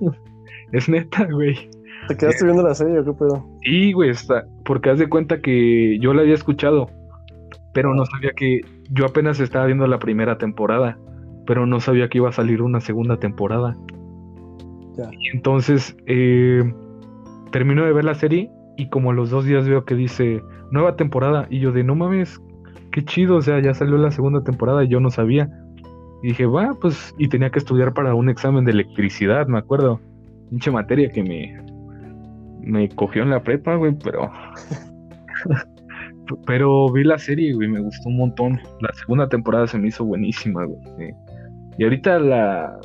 B: es neta, güey.
A: ¿Te quedaste viendo la serie o qué pedo?
B: Sí, güey, está, porque haz de cuenta que yo la había escuchado, pero no sabía que yo apenas estaba viendo la primera temporada, pero no sabía que iba a salir una segunda temporada. Ya. Y entonces eh, termino de ver la serie y como a los dos días veo que dice nueva temporada y yo de no mames, qué chido, o sea, ya salió la segunda temporada y yo no sabía. Y dije, va, pues, y tenía que estudiar para un examen de electricidad, me acuerdo. Pinche materia que me, me cogió en la prepa, güey, pero. pero vi la serie, güey, me gustó un montón. La segunda temporada se me hizo buenísima, güey. Y ahorita la.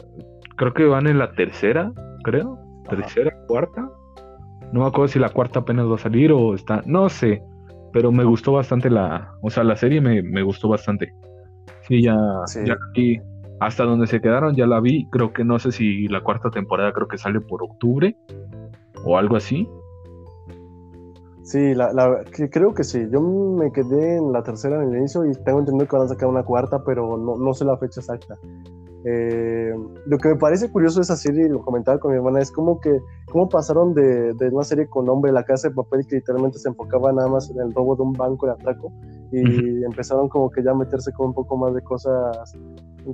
B: Creo que van en la tercera, creo. Tercera, cuarta. No me acuerdo si la cuarta apenas va a salir o está. No sé. Pero me gustó bastante la. O sea, la serie me, me gustó bastante. Sí, ya. Ya aquí. Hasta donde se quedaron ya la vi. Creo que no sé si la cuarta temporada creo que sale por octubre o algo así.
A: Sí, la, creo que sí. Yo me quedé en la tercera en el inicio y tengo entendido que van a sacar una cuarta, pero no, no sé la fecha exacta. Eh, lo que me parece curioso de esa serie, y lo comentaba con mi hermana, es como que cómo pasaron de, de, una serie con nombre La Casa de Papel que literalmente se enfocaba nada más en el robo de un banco de atraco y empezaron como que ya a meterse con un poco más de cosas,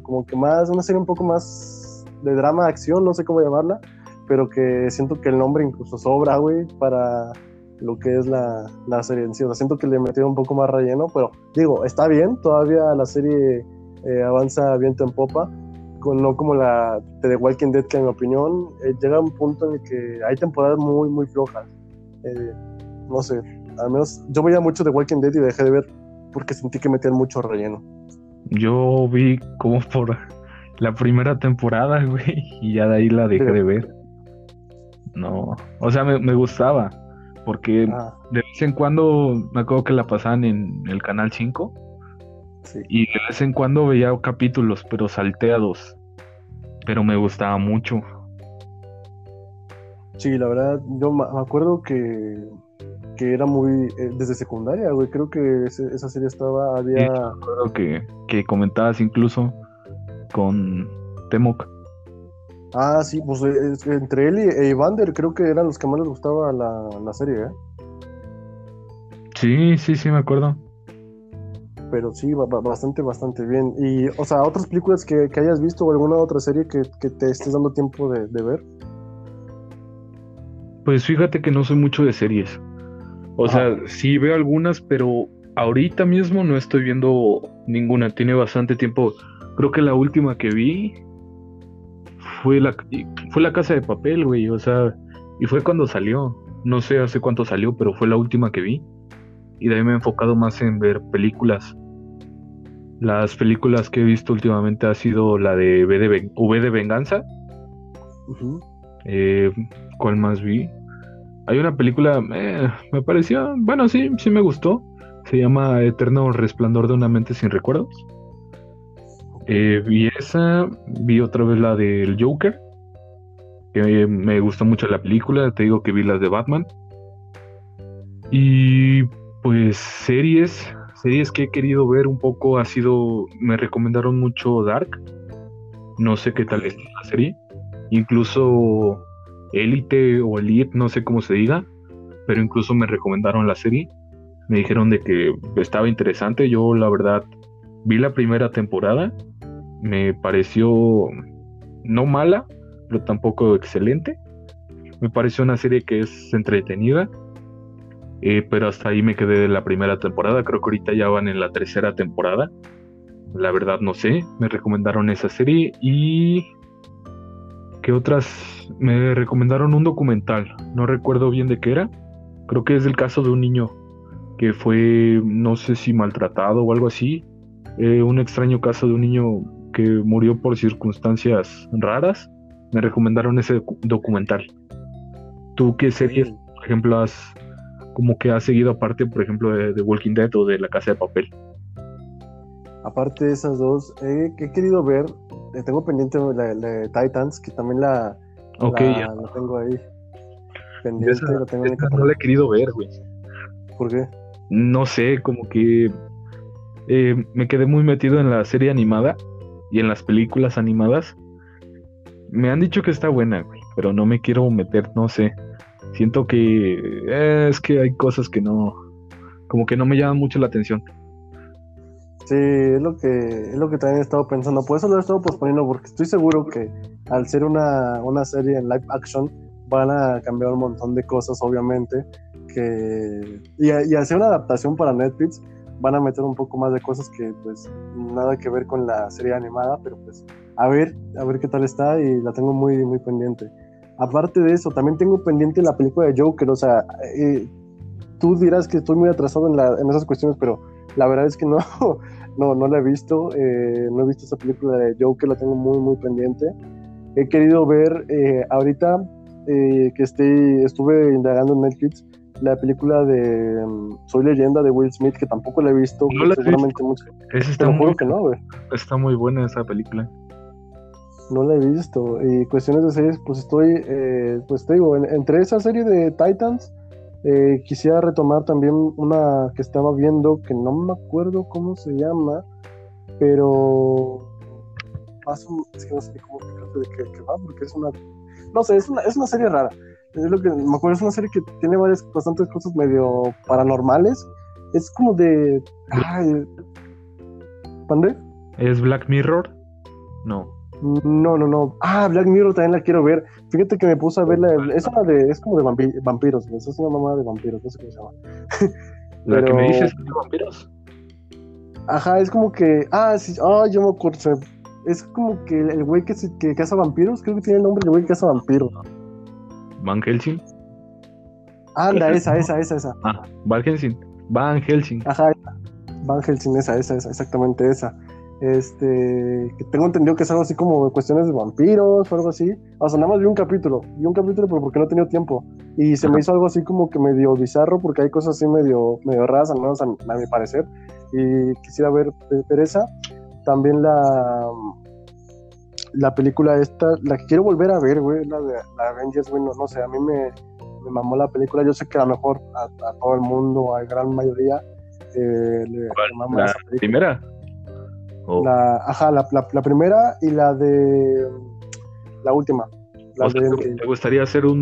A: como que más, una serie un poco más de drama, acción, no sé cómo llamarla, pero que siento que el nombre incluso sobra, güey, para lo que es la, la serie en sí. O sea, siento que le metieron un poco más relleno, pero digo, está bien, todavía la serie eh, avanza viento en popa, con, no como la de The Walking Dead, que en mi opinión eh, llega a un punto en el que hay temporadas muy, muy flojas. Eh, no sé, al menos yo veía mucho The Walking Dead y dejé de ver porque sentí que metían mucho relleno.
B: Yo vi como por la primera temporada, güey, y ya de ahí la dejé de ver. No, o sea, me, gustaba, porque ah. de vez en cuando me acuerdo que la pasaban en el canal 5 y de vez en cuando veía capítulos, pero salteados, pero me gustaba mucho.
A: Sí, la verdad, yo me acuerdo que que era muy. Eh, desde secundaria, güey. Creo que esa serie estaba. Había.
B: Sí, que, que comentabas incluso con Temok.
A: Ah, sí, pues eh, entre él y e Evander creo que eran los que más les gustaba la, la serie, ¿eh?
B: Sí, sí, sí, me acuerdo.
A: Pero sí, bastante, bastante bien. Y, o sea, otras películas que, hayas visto o alguna otra serie que, te estés dando tiempo de, ver.
B: Pues fíjate que no soy mucho de series. O sea, sí veo algunas, pero ahorita mismo no estoy viendo ninguna. Tiene bastante tiempo. Creo que la última que vi fue la, fue la casa de papel, güey. O sea, y fue cuando salió. No sé hace cuánto salió, pero fue la última que vi y de ahí me he enfocado más en ver películas. Las películas que he visto últimamente ha sido la de V de, Venganza. Eh, ¿Cuál más vi? Hay una película, eh, me pareció, bueno, sí, sí me gustó. Se llama Eterno Resplandor de una mente sin recuerdos. Eh, vi esa, vi otra vez la del Joker, que me gustó mucho la película, te digo que vi las de Batman. Y pues series, series que he querido ver un poco ha sido, me recomendaron mucho Dark, no sé qué tal es la serie, incluso Elite o Elite, no sé cómo se diga, pero incluso me recomendaron la serie, me dijeron de que estaba interesante, yo la verdad vi la primera temporada, me pareció no mala, pero tampoco excelente, me pareció una serie que es entretenida, eh, pero hasta ahí me quedé de la primera temporada. Creo que ahorita ya van en la tercera temporada. La verdad no sé. Me recomendaron esa serie y... ¿Qué otras? Me recomendaron un documental. No recuerdo bien de qué era. Creo que es el caso de un niño que fue, no sé si maltratado o algo así. Eh, un extraño caso de un niño que murió por circunstancias raras. Me recomendaron ese documental. ¿Tú qué series, por ejemplo, has, como que ha seguido aparte, por ejemplo, de, Walking Dead o de La Casa de Papel?
A: Aparte de esas dos, he querido ver, eh, tengo pendiente la, de Titans, que también la, tengo ahí.
B: Pendiente, la tengo en No la he querido ver, güey.
A: ¿Por qué?
B: No sé, como que eh, me quedé muy metido en la serie animada y en las películas animadas. Me han dicho que está buena, güey, pero no me quiero meter, no sé siento que eh, es que hay cosas que no, como que no me llaman mucho la atención.
A: Sí, es lo que, es lo que también he estado pensando. Por eso lo he estado posponiendo, porque estoy seguro que al ser una, una serie en live action van a cambiar un montón de cosas, obviamente. Que, y, y ser una adaptación para Netflix, van a meter un poco más de cosas que pues nada que ver con la serie animada, pero pues a ver, a ver qué tal está y la tengo muy, muy pendiente. Aparte de eso, también tengo pendiente la película de Joker, o sea, eh, tú dirás que estoy muy atrasado en, la, en, esas cuestiones, pero la verdad es que no, no, no la he visto, eh, no he visto esa película de Joker, la tengo muy, muy pendiente. He querido ver eh, ahorita que esté, estuve indagando en Netflix la película de um, Soy leyenda de Will Smith, que tampoco la he visto,
B: no seguramente mucho. Está muy, que no, Está muy buena esa película.
A: No la he visto. Y cuestiones de series, pues estoy, eh, pues te digo, entre esa serie de Titans, eh, quisiera retomar también una que estaba viendo, que no me acuerdo cómo se llama, pero es que no sé cómo de qué, va, porque es una, no sé, es una, es una serie rara. Es lo que me acuerdo, es una serie que tiene varias, bastantes cosas medio paranormales. Es como de... Ay, ¿Pandé?
B: ¿Es Black Mirror? No.
A: No, no, no. Ah, Black Mirror también la quiero ver. Fíjate que me puse a verla. Es una de, es como de vampiros, es una mamá de vampiros, no sé cómo se llama.
B: ¿La que me dices de vampiros?
A: Ajá, es como que. Ah, sí, ah, yo me acuerdo. Es como que el güey que, que caza vampiros, creo que tiene el nombre de güey que caza vampiros.
B: ¿Van Helsing?
A: Anda, esa, esa, esa, esa.
B: Ah, Van Helsing. Van Helsing.
A: Ajá, Van Helsing, esa, esa, esa, exactamente esa. Este, que tengo entendido que es algo así como cuestiones de vampiros o algo así. O sea, nada más vi un capítulo, vi un capítulo pero porque no tenía tiempo. Y se me hizo algo así como que medio bizarro porque hay cosas así medio, medio raras, al menos a, mi parecer. Y quisiera ver, Pereza. También la, la película esta, la que quiero volver a ver, güey, la de la Avengers, güey, no, sé, a mí me, me mamó la película. Yo sé que a lo mejor a, todo el mundo, a la gran mayoría, eh, le,
B: ¿La primera?
A: La, ajá, la, la, primera y la de la última.
B: ¿Te gustaría hacer un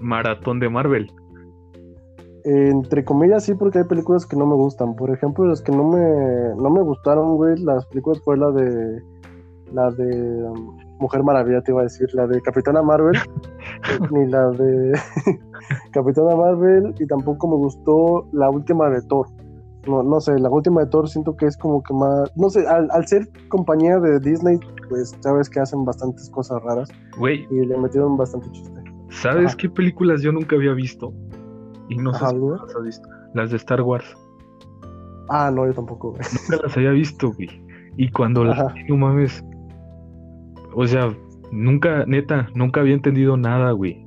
B: maratón de Marvel?
A: entre comillas, sí, porque hay películas que no me gustan. Por ejemplo, las que no me, no me gustaron, güey, las películas fue la de. La de. Um, Mujer Maravilla, te iba a decir. La de Capitana Marvel. ni la de. Capitana Marvel. Y tampoco me gustó la última de Thor. No, no sé, la última de Thor siento que es como que más. No sé, al, ser compañía de Disney, pues sabes que hacen bastantes cosas raras.
B: Güey.
A: Y le metieron bastante chiste.
B: ¿Sabes qué películas yo nunca había visto? Y no sé si las has visto. Las de Star Wars.
A: Ah, no, yo tampoco,
B: Nunca las había visto, güey. Y cuando las no mames. O sea, nunca, neta, nunca había entendido nada, güey.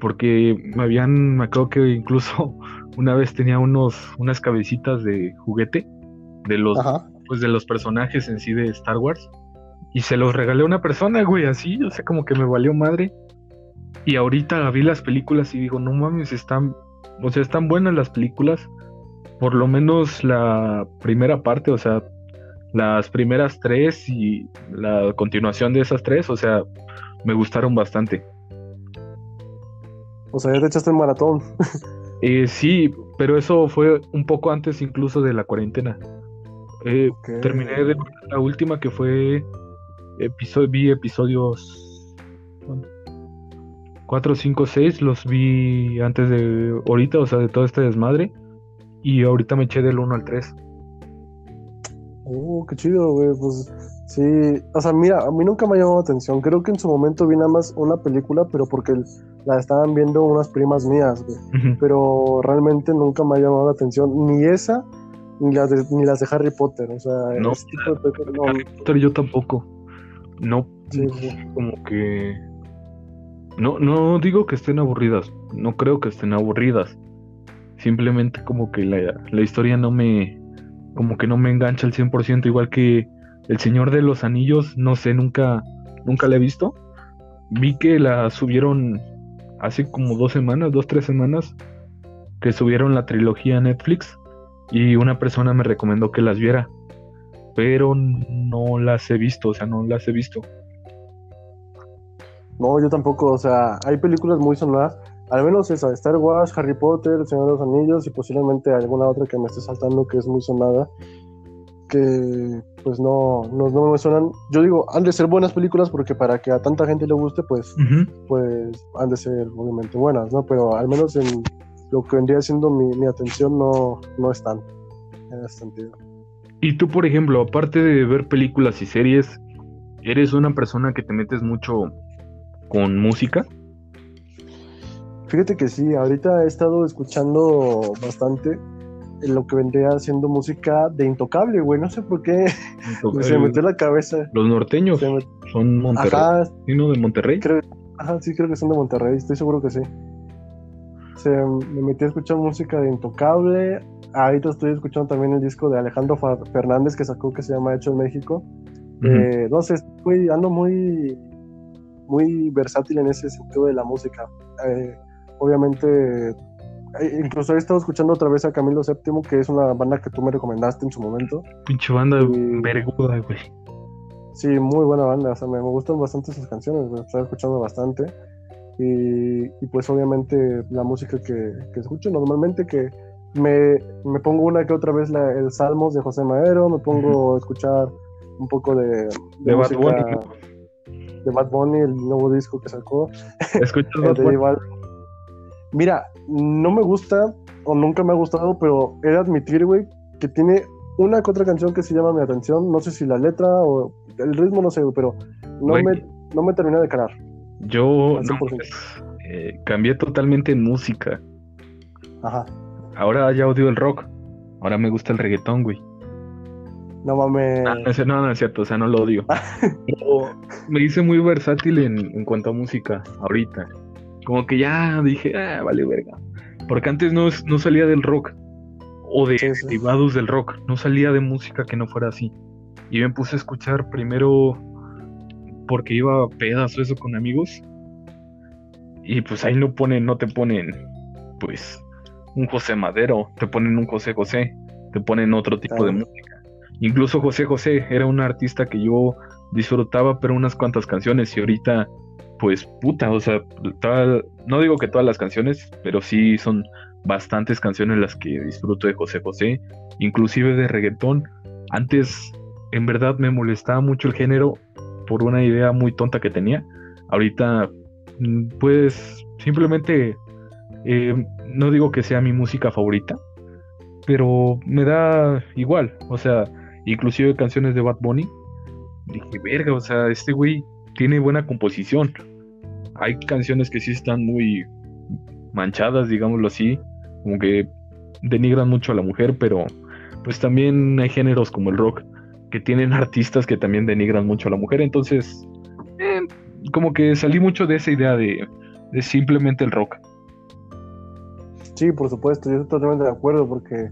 B: Porque me habían, me acuerdo que incluso una vez tenía unos, unas cabecitas de juguete de los, pues de los personajes en sí de Star Wars. Y se los regalé a una persona, güey, así, o sea, como que me valió madre. Y ahorita vi las películas y digo, no mames, están o sea, están buenas las películas. Por lo menos la primera parte, o sea, las primeras tres y la continuación de esas tres, o sea, me gustaron bastante.
A: O sea, ya te echaste el maratón.
B: eh, sí, pero eso fue un poco antes incluso de la cuarentena. Eh, terminé de la última que fue episodio, vi episodios 4, 5, 6 los vi antes de ahorita, o sea, de todo este desmadre. Y ahorita me eché del 1 al 3.
A: Oh, qué chido, güey. Pues sí, o sea, mira, a mí nunca me ha llamado la atención. Creo que en su momento vi nada más una película, pero porque la estaban viendo unas primas mías, güey. Pero realmente nunca me ha llamado la atención ni esa, ni las de, ni las de Harry Potter. O sea,
B: no, Harry Potter yo tampoco. No, sí, como que no, no digo que estén aburridas, no creo que estén aburridas. Simplemente como que la, la historia no me, como que no me engancha al 100%, igual que El Señor de los Anillos, no sé, nunca, nunca la he visto. Vi que la subieron hace como dos semanas, dos, tres semanas, que subieron la trilogía a Netflix y una persona me recomendó que las viera, pero no las he visto, o sea, no las he visto.
A: No, yo tampoco, o sea, hay películas muy sonadas, al menos esa, Star Wars, Harry Potter, El Señor de los Anillos y posiblemente alguna otra que me esté saltando que es muy sonada, que pues no, no, me suenan. Yo digo, han de ser buenas películas porque para que a tanta gente le guste, pues, pues han de ser obviamente buenas, ¿no? Pero al menos en lo que vendría siendo mi, mi atención no, no están en ese sentido.
B: Y tú, por ejemplo, aparte de ver películas y series, ¿eres una persona que te metes mucho con música?
A: Fíjate que sí, ahorita he estado escuchando bastante lo que vendría siendo música de Intocable, güey. No sé por qué se me metió la cabeza.
B: Los norteños son Monterrey. Ajá. de Monterrey?
A: ajá, sí, creo que son de Monterrey, estoy seguro que sí. Se me metí a escuchar música de Intocable. Ahorita estoy escuchando también el disco de Alejandro Fernández que sacó que se llama Hecho en México. Eh, no sé, estoy, ando muy muy versátil en ese sentido de la música. Eh, obviamente, eh, incluso he estado escuchando otra vez a Camilo VII, que es una banda que tú me recomendaste en su momento.
B: Pinche banda y... verguda, güey.
A: Sí, muy buena banda, o sea, me, gustan bastante sus canciones, me estoy escuchando bastante. Y, pues obviamente la música que, escucho normalmente que me, pongo una que otra vez la, el Salmos de José Madero, me pongo a escuchar un poco de,
B: de, música,
A: de Bad Bunny, el nuevo disco que sacó.
B: ¿Escuchas Bad
A: Mira, no me gusta o nunca me ha gustado, pero he de admitir, güey, que tiene una que otra canción que se llama mi atención. No sé si la letra o el ritmo, no sé, pero no, me, no me terminé de calar.
B: Yo pues, eh, cambié totalmente en música.
A: Ajá.
B: Ahora ya odio el rock. Ahora me gusta el reggaetón, güey.
A: No mames.
B: Ah, no, no, es cierto, o sea, no lo odio. me hice muy versátil en, cuanto a música, ahorita. Como que ya dije, ah, vale, verga. Porque antes no, no salía del rock, o de derivados del rock, no salía de música que no fuera así. Y me puse a escuchar primero porque iba a pedas o eso con amigos. Y pues ahí no ponen, no te ponen, pues, un José Madero, te ponen un José José, te ponen otro tipo de música. Incluso José José era un artista que yo disfrutaba, pero unas cuantas canciones y ahorita, pues puta, o sea, no digo que todas las canciones, pero sí son bastantes canciones las que disfruto de José José, inclusive de reggaetón. Antes, en verdad, me molestaba mucho el género por una idea muy tonta que tenía. Ahorita, mm, pues, simplemente, eh, no digo que sea mi música favorita, pero me da igual, o sea, inclusive canciones de Bad Bunny, dije, verga, o sea, este güey tiene buena composición. Hay canciones que sí están muy manchadas, digámoslo así, como que denigran mucho a la mujer, pero pues también hay géneros como el rock que tienen artistas que también denigran mucho a la mujer, entonces eh, como que salí mucho de esa idea de, simplemente el rock.
A: Sí, por supuesto, yo estoy totalmente de acuerdo porque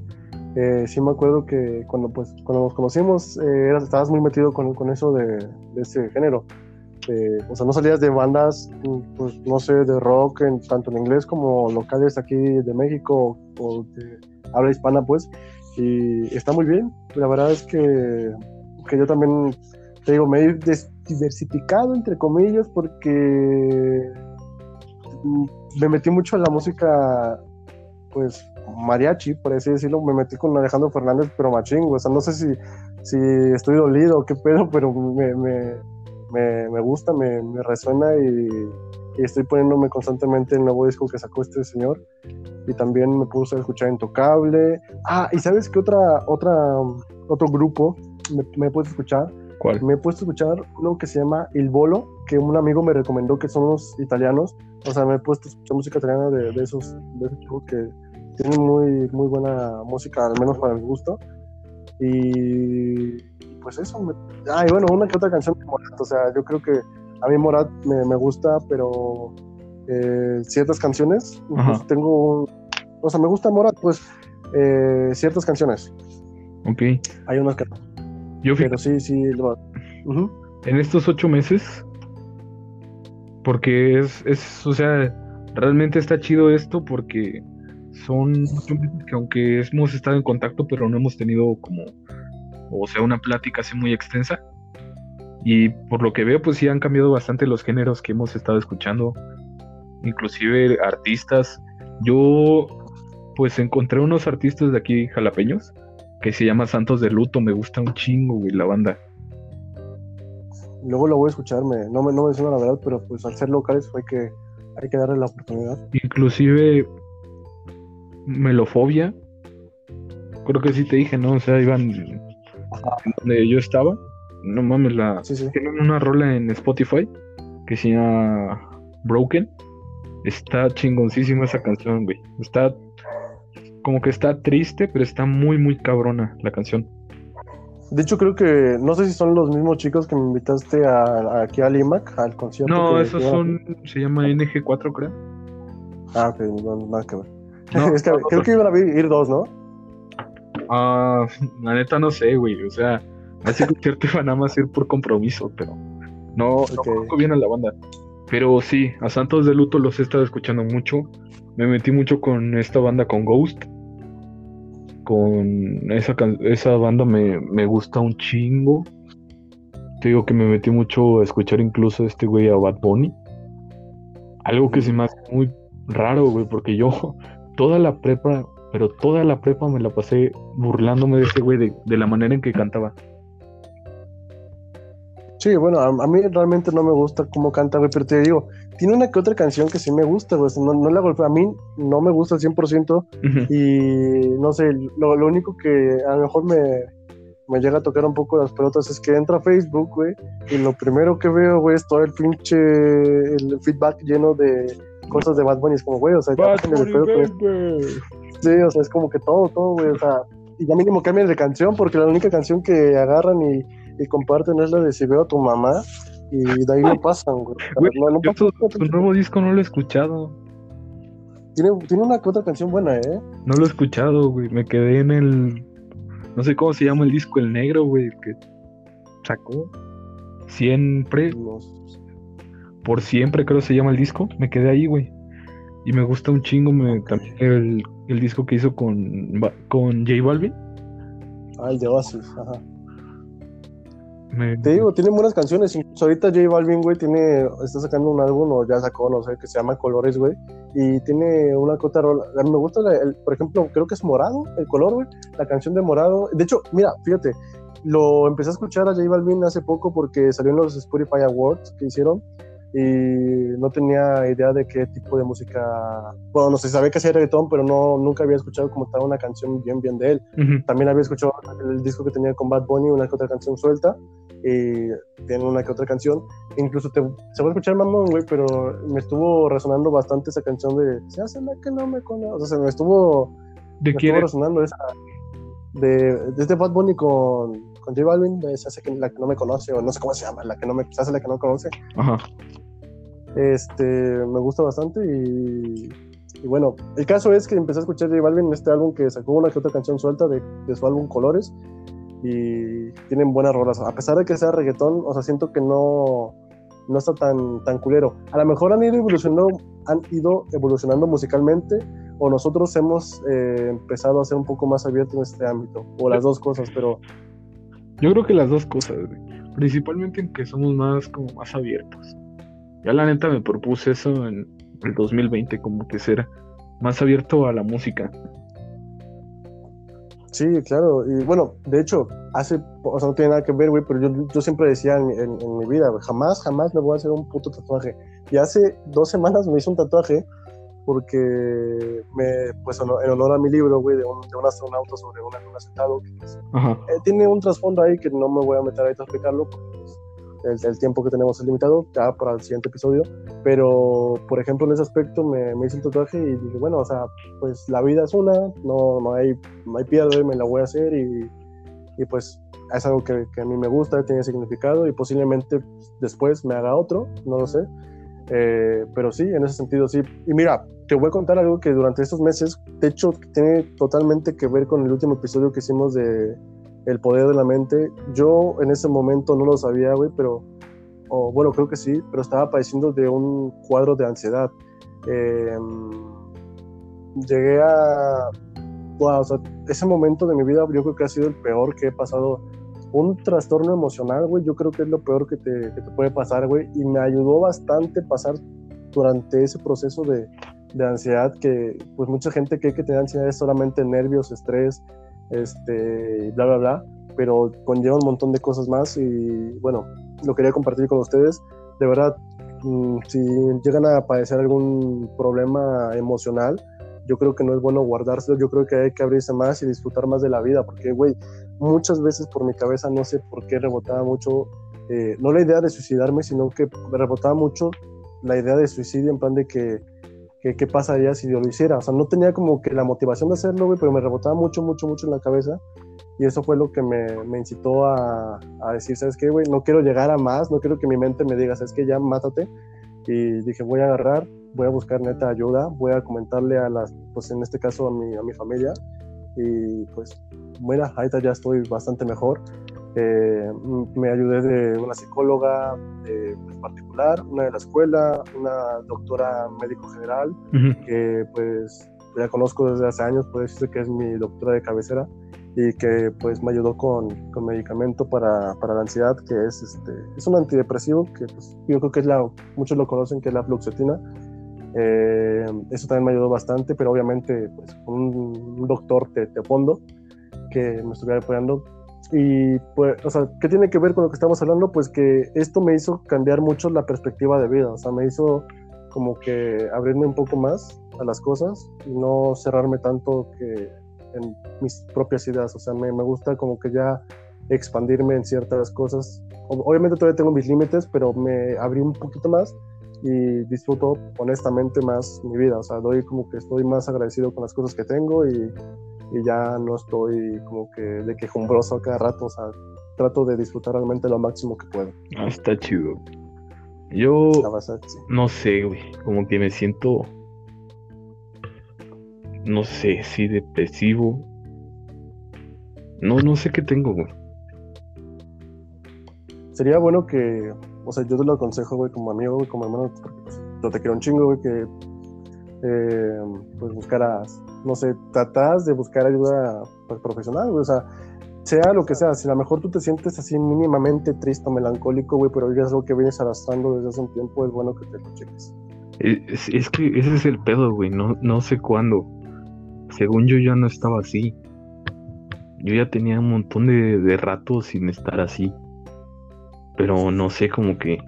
A: eh, sí me acuerdo que cuando, pues, cuando nos conocimos eh, estabas muy metido con eso de, ese género. Eh, o sea, no salías de bandas, pues, no sé, de rock, tanto en inglés como locales aquí de México o de habla hispana, pues. Y está muy bien. La verdad es que, que yo también, te digo, me he diversificado, entre comillas, porque me metí mucho en la música, pues, mariachi, por así decirlo, me metí con Alejandro Fernández, pero machín, o sea, no sé si, si estoy dolido o qué pedo, pero me, me, me, gusta, me, resuena y, estoy poniéndome constantemente el nuevo disco que sacó este señor y también me puse a escuchar Intocable. Ah, y ¿sabes qué otra, otra, otro grupo me, me he puesto a escuchar?
B: ¿Cuál?
A: Me he puesto a escuchar uno que se llama Il Bolo, que un amigo me recomendó que son los italianos. O sea, me he puesto a escuchar música italiana de, de esos, de esos que tienen muy, muy buena música, al menos para mi gusto. Y pues eso. Me... Ah, y bueno, una que otra canción de Morat. O sea, yo creo que a mí Morat me, me gusta, pero eh, ciertas canciones, pues, tengo un... O sea, me gusta Morat, pues eh, ciertas canciones.
B: Ok.
A: Hay unas que
B: Yo
A: Pero sí, sí.
B: En estos ocho meses, porque es, es, o sea, realmente está chido esto porque son que aunque hemos estado en contacto, pero no hemos tenido como, o sea, una plática así muy extensa. Y por lo que veo, pues sí han cambiado bastante los géneros que hemos estado escuchando, inclusive artistas. Yo, pues encontré unos artistas de aquí jalapeños que se llama Santos de Luto, me gusta un chingo, güey, la banda.
A: Luego lo voy a escucharme, no me, no me suena la verdad, pero pues al ser locales hay que, hay que darle la oportunidad.
B: Inclusive Melofobia. Creo que sí te dije, ¿no? O sea, iban donde yo estaba. No mames, la. Tienen una rola en Spotify que se llama Broken. Está chingoncísima esa canción, güey. Está como que está triste, pero está muy, muy cabrona la canción.
A: De hecho, creo que no sé si son los mismos chicos que me invitaste a, aquí a Limac, al concierto.
B: No, esos son, se llama NG4, creo.
A: Ah, ok, no, nada que ver. creo que iban a ir dos, ¿no?
B: Ah, la neta no sé, güey. O sea, a ese concierto iban nada más ir por compromiso, pero no, no conozco bien a la banda. Pero sí, a Santos de Luto los he estado escuchando mucho. Me metí mucho con esta banda, con Ghost. Con esa, esa banda me, me gusta un chingo. Te digo que me metí mucho a escuchar incluso a este güey a Bad Bunny. Algo que se me hace muy raro, güey, porque yo toda la prepa, pero toda la prepa me la pasé burlándome de ese güey, de, la manera en que cantaba.
A: Sí, bueno, a, mí realmente no me gusta cómo canta, güey, pero te digo, tiene una que otra canción que sí me gusta, güey, no, no la golpea, a mí no me gusta al 100% y no sé, lo, único que a lo mejor me, me llega a tocar un poco las pelotas es que entra a Facebook, güey, y lo primero que veo, güey, es todo el pinche el feedback lleno de cosas de Bad Bunny, es como, güey, o sea, Bad Sí, o sea, es como que todo, todo, güey, o sea, y ya mínimo cambian de canción, porque la única canción que agarran y, y comparten es la de Si veo a tu mamá, y de ahí no pasan, güey. no, no
B: tu, nuevo disco no lo he escuchado.
A: Tiene, tiene una que otra canción buena, ¿eh?
B: No lo he escuchado, güey, me quedé en el... No sé cómo se llama el disco, el negro, güey, que sacó. Siempre. Por siempre creo se llama el disco. Me quedé ahí, güey. Y me gusta un chingo me, también el, el disco que hizo con, con J Balvin.
A: Ah, el de Oasis, ajá. Te digo, tiene buenas canciones. Incluso ahorita J Balvin, güey, tiene, está sacando un álbum, o ya sacó, no sé, que se llama Colores, güey. Y tiene una cota rola. Me gusta, el, por ejemplo, creo que es morado, el color, güey. La canción de morado. De hecho, mira, fíjate, lo empecé a escuchar a J Balvin hace poco porque salió en los Spotify Awards que hicieron y no tenía idea de qué tipo de música, bueno, no sé, sabía que hacía reggaetón, pero no, nunca había escuchado como tal una canción bien, bien de él. También había escuchado el disco que tenía con Bad Bunny, una que otra canción suelta, y tiene una que otra canción. Incluso te, se va a escuchar mamón, güey, pero me estuvo resonando bastante esa canción de Se hace la que no me conoce. O sea, se me estuvo,
B: ¿De me estuvo
A: resonando esa. De, de este Bad Bunny con, con J Balvin, Se hace la que no me conoce, o no sé cómo se llama, la que no me, se hace la que no conoce.
B: Ajá.
A: Este, me gusta bastante y, bueno, el caso es que empecé a escuchar J Balvin en este álbum que sacó una que otra canción suelta de, su álbum Colores y tienen buenas rolas. A pesar de que sea reggaetón, o sea, siento que no, no está tan, tan culero. A lo mejor han ido evolucionando, han ido evolucionando musicalmente o nosotros hemos eh, empezado a ser un poco más abiertos en este ámbito, o las dos cosas, pero...
B: Yo creo que las dos cosas, principalmente en que somos más como más abiertos. Ya la neta me propuse eso en el 2020, como que ser más abierto a la música.
A: Sí, claro. Y bueno, de hecho, hace, o sea, no tiene nada que ver, güey, pero yo, yo siempre decía en, mi vida, jamás, jamás me voy a hacer un puto tatuaje. Y hace dos semanas me hice un tatuaje porque, me, pues en honor a mi libro, güey, de un, de un astronauta sobre un avión sentado, que eh, tiene un trasfondo ahí que no me voy a meter ahí a explicarlo, porque pues, el, tiempo que tenemos es limitado, ya para el siguiente episodio, pero por ejemplo en ese aspecto me, me hice un tatuaje y dije, bueno, o sea, pues la vida es una, no, no, hay, no hay pierde, me la voy a hacer y, y pues es algo que, que, a mí me gusta, tiene significado y posiblemente después me haga otro, no lo sé, eh, pero sí, en ese sentido sí. Y mira, te voy a contar algo que durante estos meses, de hecho, tiene totalmente que ver con el último episodio que hicimos de el poder de la mente. Yo en ese momento no lo sabía, güey, pero, bueno, creo que sí, pero estaba padeciendo de un cuadro de ansiedad. Em, llegué a, wow, o sea, ese momento de mi vida yo creo que ha sido el peor que he pasado. Un trastorno emocional, güey, yo creo que es lo peor que te, que puede pasar, güey, y me ayudó bastante pasar durante ese proceso de, de ansiedad que pues mucha gente cree que tener ansiedad es solamente nervios, estrés, este, bla, bla, bla, pero conlleva un montón de cosas más y bueno, lo quería compartir con ustedes. De verdad, mm, si llegan a padecer algún problema emocional, yo creo que no es bueno guardárselo, yo creo que hay que abrirse más y disfrutar más de la vida, porque, güey, muchas veces por mi cabeza no sé por qué rebotaba mucho, eh, no la idea de suicidarme, sino que rebotaba mucho la idea de suicidio en plan de que qué pasaría si yo lo hiciera. O sea, no tenía como que la motivación de hacerlo, güey, pero me rebotaba mucho, mucho, mucho en la cabeza. Y eso fue lo que me, me incitó a, a, decir, ¿sabes qué, güey? No quiero llegar a más, no quiero que mi mente me diga, ¿sabes qué? Ya mátate. Y dije, voy a agarrar, voy a buscar neta ayuda, voy a comentarle a las, pues en este caso a mi, a mi familia. Y pues, bueno, ahorita ya estoy bastante mejor. Eh, me ayudé de una psicóloga eh, particular, una de la escuela, una doctora médico general, que pues ya conozco desde hace años, puede decirse que es mi doctora de cabecera y que pues me ayudó con, con medicamento para, para, la ansiedad, que es, este, es un antidepresivo, que pues, yo creo que es la, muchos lo conocen, que es la fluoxetina. Eh, eso también me ayudó bastante, pero obviamente pues, con un, doctor de, de fondo que me estuviera apoyando y pues, o sea, ¿qué tiene que ver con lo que estamos hablando? Pues que esto me hizo cambiar mucho la perspectiva de vida, o sea, me hizo como que abrirme un poco más a las cosas y no cerrarme tanto que en mis propias ideas, o sea, me, me gusta como que ya expandirme en ciertas cosas. Obviamente todavía tengo mis límites, pero me abrí un poquito más y disfruto honestamente más mi vida, o sea, doy como que estoy más agradecido con las cosas que tengo y y ya no estoy como que de quejumbroso cada rato, o sea, trato de disfrutar realmente lo máximo que puedo.
B: Ah, está chido. Yo no sé, güey, como que me siento, no sé, si depresivo. No, no sé qué tengo, güey.
A: Sería bueno que o sea, yo te lo aconsejo, güey, como amigo, güey, como hermano, porque pues, yo te quiero un chingo, güey, que eh, pues buscaras, no sé, tratas de buscar ayuda pues, profesional, güey, o sea, sea lo que sea, si a lo mejor tú te sientes así mínimamente triste o melancólico, güey, pero es algo que vienes arrastrando desde hace un tiempo, es bueno que te lo cheques.
B: Es, que ese es el pedo, güey, no, no sé cuándo. Según yo ya no estaba así. Yo ya tenía un montón de, de rato sin estar así. Pero no sé, como que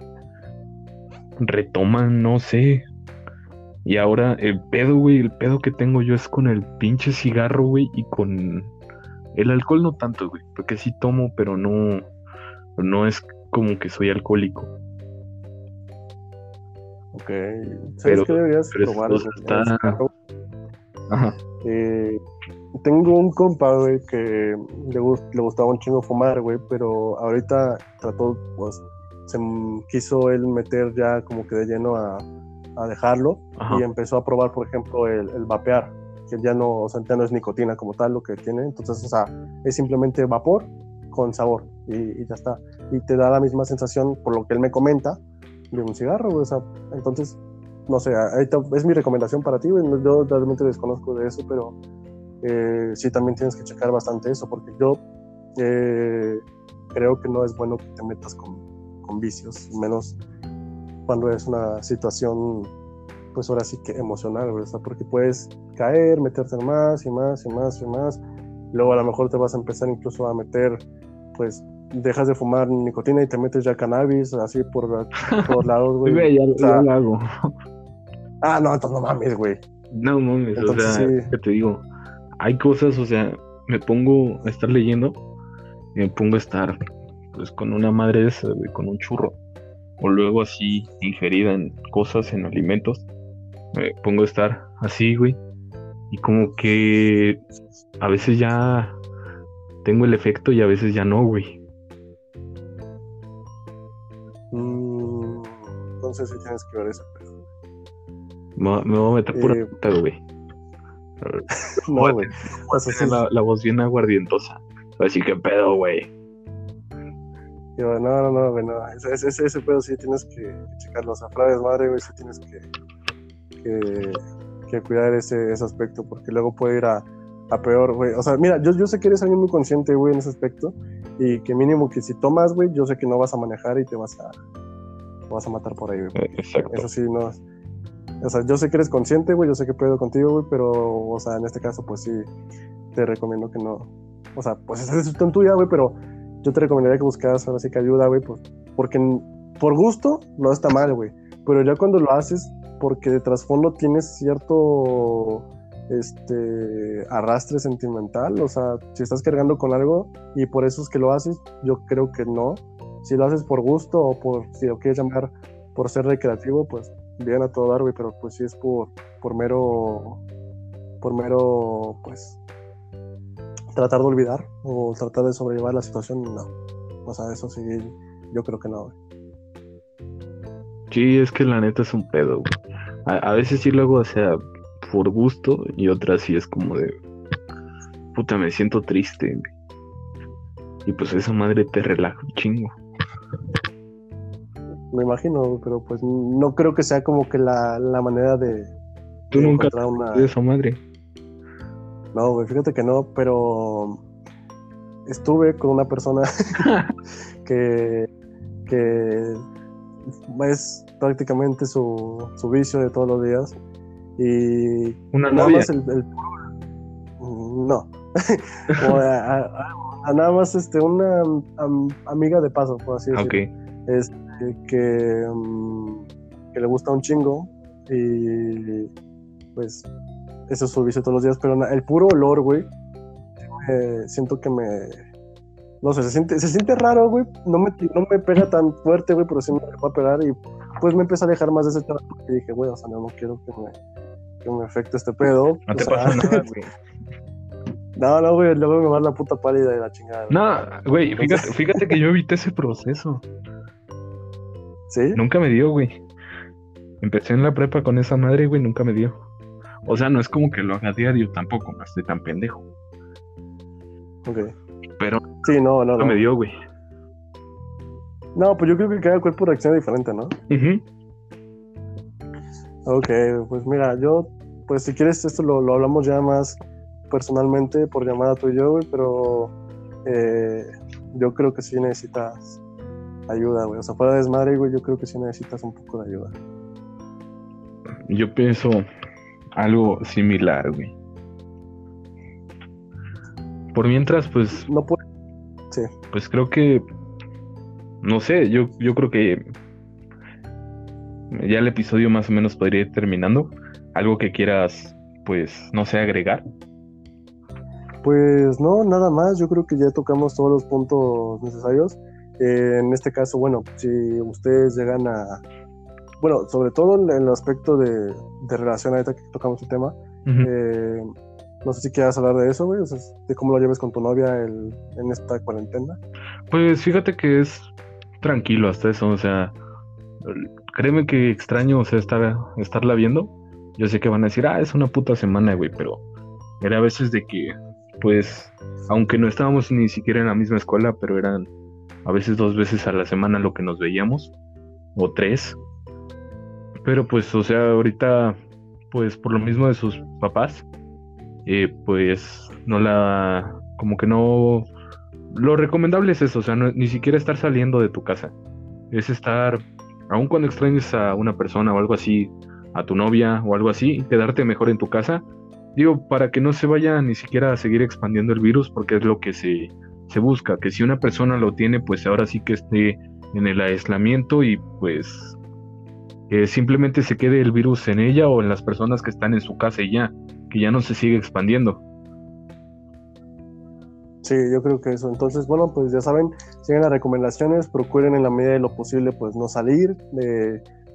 B: retoman, no sé. Y ahora el pedo, güey, el pedo que tengo yo es con el pinche cigarro, güey, y con el alcohol no tanto, güey, porque sí tomo, pero no, no es como que soy alcohólico.
A: Ok, ¿sabes qué deberías probar?
B: Ajá.
A: Eh, tengo un compa, güey, que le, le gustaba un chingo fumar, güey, pero ahorita trató, pues, se quiso él meter ya como que de lleno a, a dejarlo y empezó a probar, por ejemplo, el, el, vapear, que ya no, o sea, ya no es nicotina como tal lo que tiene, entonces, o sea, es simplemente vapor con sabor y, ya está. Y te da la misma sensación, por lo que él me comenta, de un cigarro, o sea, entonces, no sé, es mi recomendación para ti, yo realmente desconozco de eso, pero eh, sí también tienes que checar bastante eso, porque yo eh, creo que no es bueno que te metas con con vicios, menos cuando es una situación, pues ahora sí que emocional, ¿verdad? Porque puedes caer, meterte más y más y más y más. Luego a lo mejor te vas a empezar incluso a meter, pues dejas de fumar nicotina y te metes ya cannabis, así por todos lados, güey.
B: ya, lo hago.
A: Ah, no, entonces no mames, güey.
B: No mames, o sea, que te digo, hay cosas, o sea, me pongo a estar leyendo y me pongo a estar pues con una madre esa, con un churro, o luego así ingerida en cosas, en alimentos, me pongo a estar así, güey, y como que a veces ya tengo el efecto y a veces ya no, güey.
A: Mm, entonces sí tienes que ver ese pedo.
B: Me, me, voy a meter por eh, pedo, güey.
A: no, güey.
B: La, la, voz bien aguardientosa. Así que pedo, güey
A: no, no, no, güey, no. Ese, ese, ese pedo sí tienes que, checarlo. O sea, Flavia madre, güey, sí tienes que, que, cuidar ese, ese aspecto, porque luego puede ir a, a peor, güey. O sea, mira, yo, yo sé que eres alguien muy consciente, güey, en ese aspecto, y que mínimo que si tomas, güey, yo sé que no vas a manejar y te vas a, vas a matar por ahí, güey.
B: Eh, exacto.
A: Eso sí, no. O sea, yo sé que eres consciente, güey, yo sé que puedo contigo, güey, pero, o sea, en este caso, pues sí, te recomiendo que no. O sea, pues esa es decisión tuya, güey, pero yo te recomendaría que buscaras ahora sí que ayuda, güey, pues, porque por gusto no está mal, güey, pero ya cuando lo haces porque de trasfondo tienes cierto este arrastre sentimental, o sea, si estás cargando con algo y por eso es que lo haces, yo creo que no. Si lo haces por gusto o por si lo quieres llamar por ser recreativo, pues bien a todo dar, güey, pero pues si es por por mero por mero pues tratar de olvidar o tratar de sobrellevar la situación, no. O sea, eso sí, yo creo que no.
B: Sí, es que la neta es un pedo, A, veces sí lo hago, o sea, por gusto y otras sí es como de, puta, me siento triste. Y pues esa madre te relaja un chingo.
A: Me imagino, pero pues no creo que sea como que la, manera de...
B: Tú nunca una... de esa madre.
A: No, güey, fíjate que no, pero estuve con una persona que, que es prácticamente su, su, vicio de todos los días. Y
B: ¿Una nada novia?
A: más el, no. nada más este, una amiga de paso, por así decirlo. Este, que, mm, que le gusta un chingo y pues eso es su vicio todos los días, pero el puro olor, güey, siento que me... No sé, se siente, se siente raro, güey. No me, no me pega tan fuerte, güey, pero sí me va a pegar y pues me empieza a dejar más de ese chaval porque dije, güey, o sea, no, quiero que me, que me afecte este pedo.
B: No te pasa nada, güey.
A: No, no, güey, luego me va la puta pálida y la chingada.
B: No, güey, fíjate, fíjate que yo evité ese proceso.
A: ¿Sí?
B: Nunca me dio, güey. Empecé en la prepa con esa madre, güey, nunca me dio. O sea, no es como que lo haga diario tampoco, no estoy tan pendejo.
A: Ok.
B: Pero
A: sí, no, no,
B: no. me dio, güey.
A: No, pues yo creo que cada cuerpo reacciona diferente, ¿no? Ok, pues mira, yo, pues si quieres esto lo, lo hablamos ya más personalmente por llamada tú y yo, güey, pero eh, yo creo que sí necesitas ayuda, güey. O sea, fuera de desmadre, güey, yo creo que sí necesitas un poco de ayuda.
B: Yo pienso algo similar, güey. Por mientras, pues.
A: No puede. Sí.
B: Pues creo que. No sé, yo, yo creo que. Ya el episodio más o menos podría ir terminando. Algo que quieras, pues, no sé, agregar.
A: Pues no, nada más. Yo creo que ya tocamos todos los puntos necesarios. Eh, en este caso, bueno, si ustedes llegan a. Bueno, sobre todo en el aspecto de, de relación, ahorita que tocamos el tema. eh, no sé si quieras hablar de eso, güey, o sea, de cómo lo lleves con tu novia en esta cuarentena.
B: Pues fíjate que es tranquilo hasta eso, o sea, créeme que extraño, o sea, estar, estarla viendo. Yo sé que van a decir, ah, es una puta semana, güey, pero era a veces de que, pues, aunque no estábamos ni siquiera en la misma escuela, pero eran a veces dos veces a la semana lo que nos veíamos, o tres. Pero pues, o sea, ahorita, pues por lo mismo de sus papás, eh, pues no la, como que no, lo recomendable es eso, o sea, ni siquiera estar saliendo de tu casa, es estar, aun cuando extrañes a una persona o algo así, a tu novia o algo así, quedarte mejor en tu casa, digo, para que no se vaya ni siquiera a seguir expandiendo el virus, porque es lo que se, se busca, que si una persona lo tiene, pues ahora sí que esté en el aislamiento y pues que simplemente se quede el virus en ella o en las personas que están en su casa y ya que ya no se sigue expandiendo.
A: Sí, yo creo que eso. Entonces, bueno, pues ya saben, sigan las recomendaciones, procuren en la medida de lo posible, pues no salir.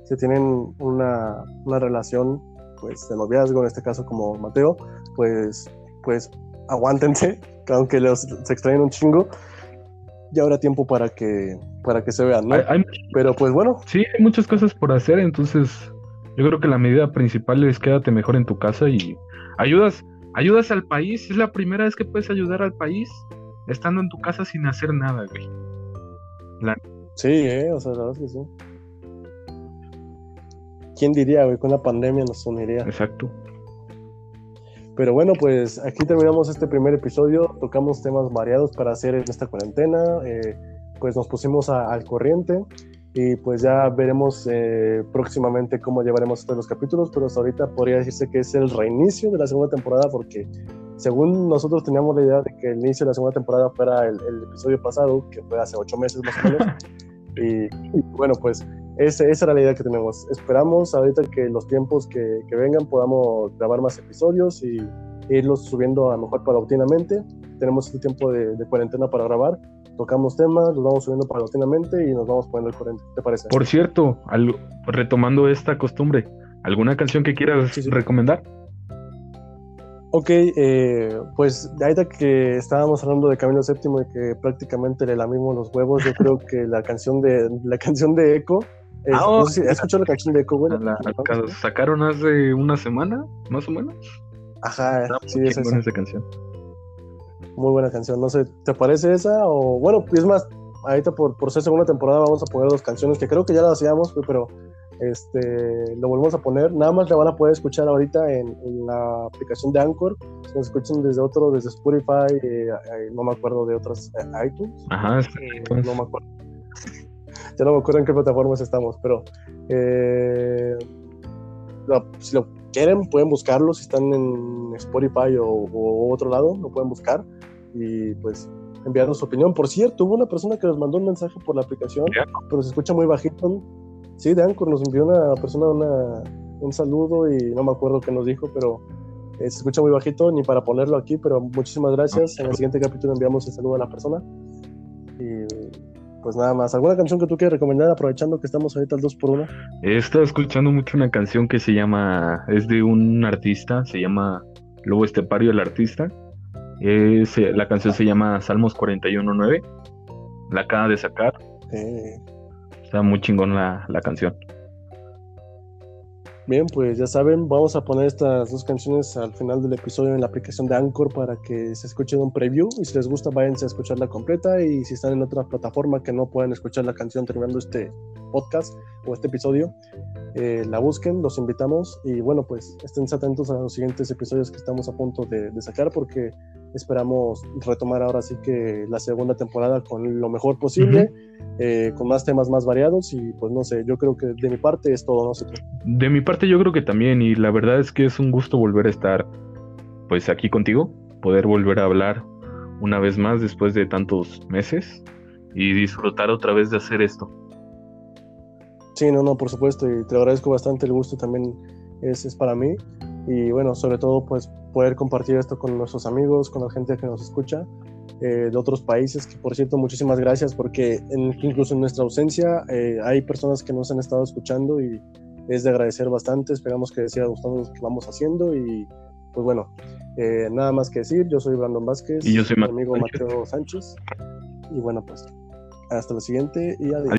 A: si tienen una, una, relación, pues de noviazgo, en este caso como Mateo, pues, pues aguántense, aunque los, se extrañen un chingo. Ya habrá tiempo para que, para que se vean, ¿no? Pero pues bueno.
B: Sí, hay muchas cosas por hacer, entonces yo creo que la medida principal es quédate mejor en tu casa y ayudas, ayudas al país. Es la primera vez que puedes ayudar al país estando en tu casa sin hacer nada, güey.
A: Sí, eh, o sea, la verdad que sí. ¿Quién diría, güey, con la pandemia nos uniría?
B: Exacto.
A: Pero bueno, pues aquí terminamos este primer episodio. Tocamos temas variados para hacer en esta cuarentena. Eh, pues nos pusimos al corriente y pues ya veremos eh, próximamente cómo llevaremos estos los capítulos, pero hasta ahorita podría decirse que es el reinicio de la segunda temporada porque según nosotros teníamos la idea de que el inicio de la segunda temporada fuera el, episodio pasado, que fue hace ocho meses más o menos, y, bueno, pues esa, esa era la idea que tenemos. Esperamos ahorita que los tiempos que, que vengan podamos grabar más episodios y irlos subiendo a lo mejor paulatinamente. Tenemos este tiempo de, de cuarentena para grabar tocamos temas, los vamos subiendo paulatinamente y nos vamos poniendo el corriente. ¿Te parece?
B: Por cierto, retomando esta costumbre, ¿alguna canción que quieras recomendar?
A: Ok, eh, pues ahorita que estábamos hablando de Camino Séptimo y que prácticamente le lamimos los huevos, yo creo que la canción de la canción de Echo. ah, oh, ¿Has escuchado la canción de Echo, güey?
B: La, sacaron hace una semana, más o menos.
A: Ajá, sí, es
B: esa canción.
A: Muy buena canción. No sé, ¿te parece esa? O bueno, es más, ahorita por, por ser segunda temporada vamos a poner dos canciones que creo que ya las hacíamos, pero este, lo volvemos a poner. Nada más la van a poder escuchar ahorita en, la aplicación de Anchor. Si nos escuchan desde otro, desde Spotify, eh, eh, no me acuerdo de otras eh, iTunes.
B: Ajá,
A: no me acuerdo. ya no me acuerdo en qué plataformas estamos, pero si lo quieren, pueden buscarlo. Si están en Spotify o, otro lado, lo pueden buscar y pues enviarnos su opinión. Por cierto, hubo una persona que nos mandó un mensaje por la aplicación, pero se escucha muy bajito. Sí, de Anchor nos envió una persona un saludo y no me acuerdo qué nos dijo, pero eh, se escucha muy bajito, ni para ponerlo aquí, pero muchísimas gracias. En el siguiente capítulo enviamos el saludo a la persona. Y pues nada más. ¿Alguna canción que tú quieras recomendar aprovechando que estamos ahorita al 2 por 1
B: He estado escuchando mucho una canción que se llama, es de un artista, se llama Lobo Estepario el artista. Es, la canción se llama Salmos 41.9. La acaba de sacar. Está muy chingón la, la canción.
A: Bien, pues ya saben, vamos a poner estas dos canciones al final del episodio en la aplicación de Anchor para que se escuchen un preview y si les gusta váyanse a escucharla completa y si están en otra plataforma que no puedan escuchar la canción terminando este podcast o este episodio, eh, la busquen, los invitamos y bueno, pues estén atentos a los siguientes episodios que estamos a punto de, sacar porque esperamos retomar ahora sí que la segunda temporada con lo mejor posible. Eh, con más temas más variados y pues no sé, yo creo que de mi parte es todo, no sé
B: De mi parte yo creo que también y la verdad es que es un gusto volver a estar pues aquí contigo, poder volver a hablar una vez más después de tantos meses y disfrutar otra vez de hacer esto.
A: Sí, no, no, por supuesto, y te agradezco bastante, el gusto también es, es para mí. Y bueno, sobre todo pues poder compartir esto con nuestros amigos, con la gente que nos escucha eh, de otros países, que por cierto, muchísimas gracias porque incluso en nuestra ausencia eh, hay personas que nos han estado escuchando y es de agradecer bastante, esperamos que les siga gustando lo que vamos haciendo y pues bueno, eh, nada más que decir, yo soy Brandon Vázquez
B: y yo soy
A: mi amigo Mateo Sánchez. Y bueno pues hasta la siguiente y adiós.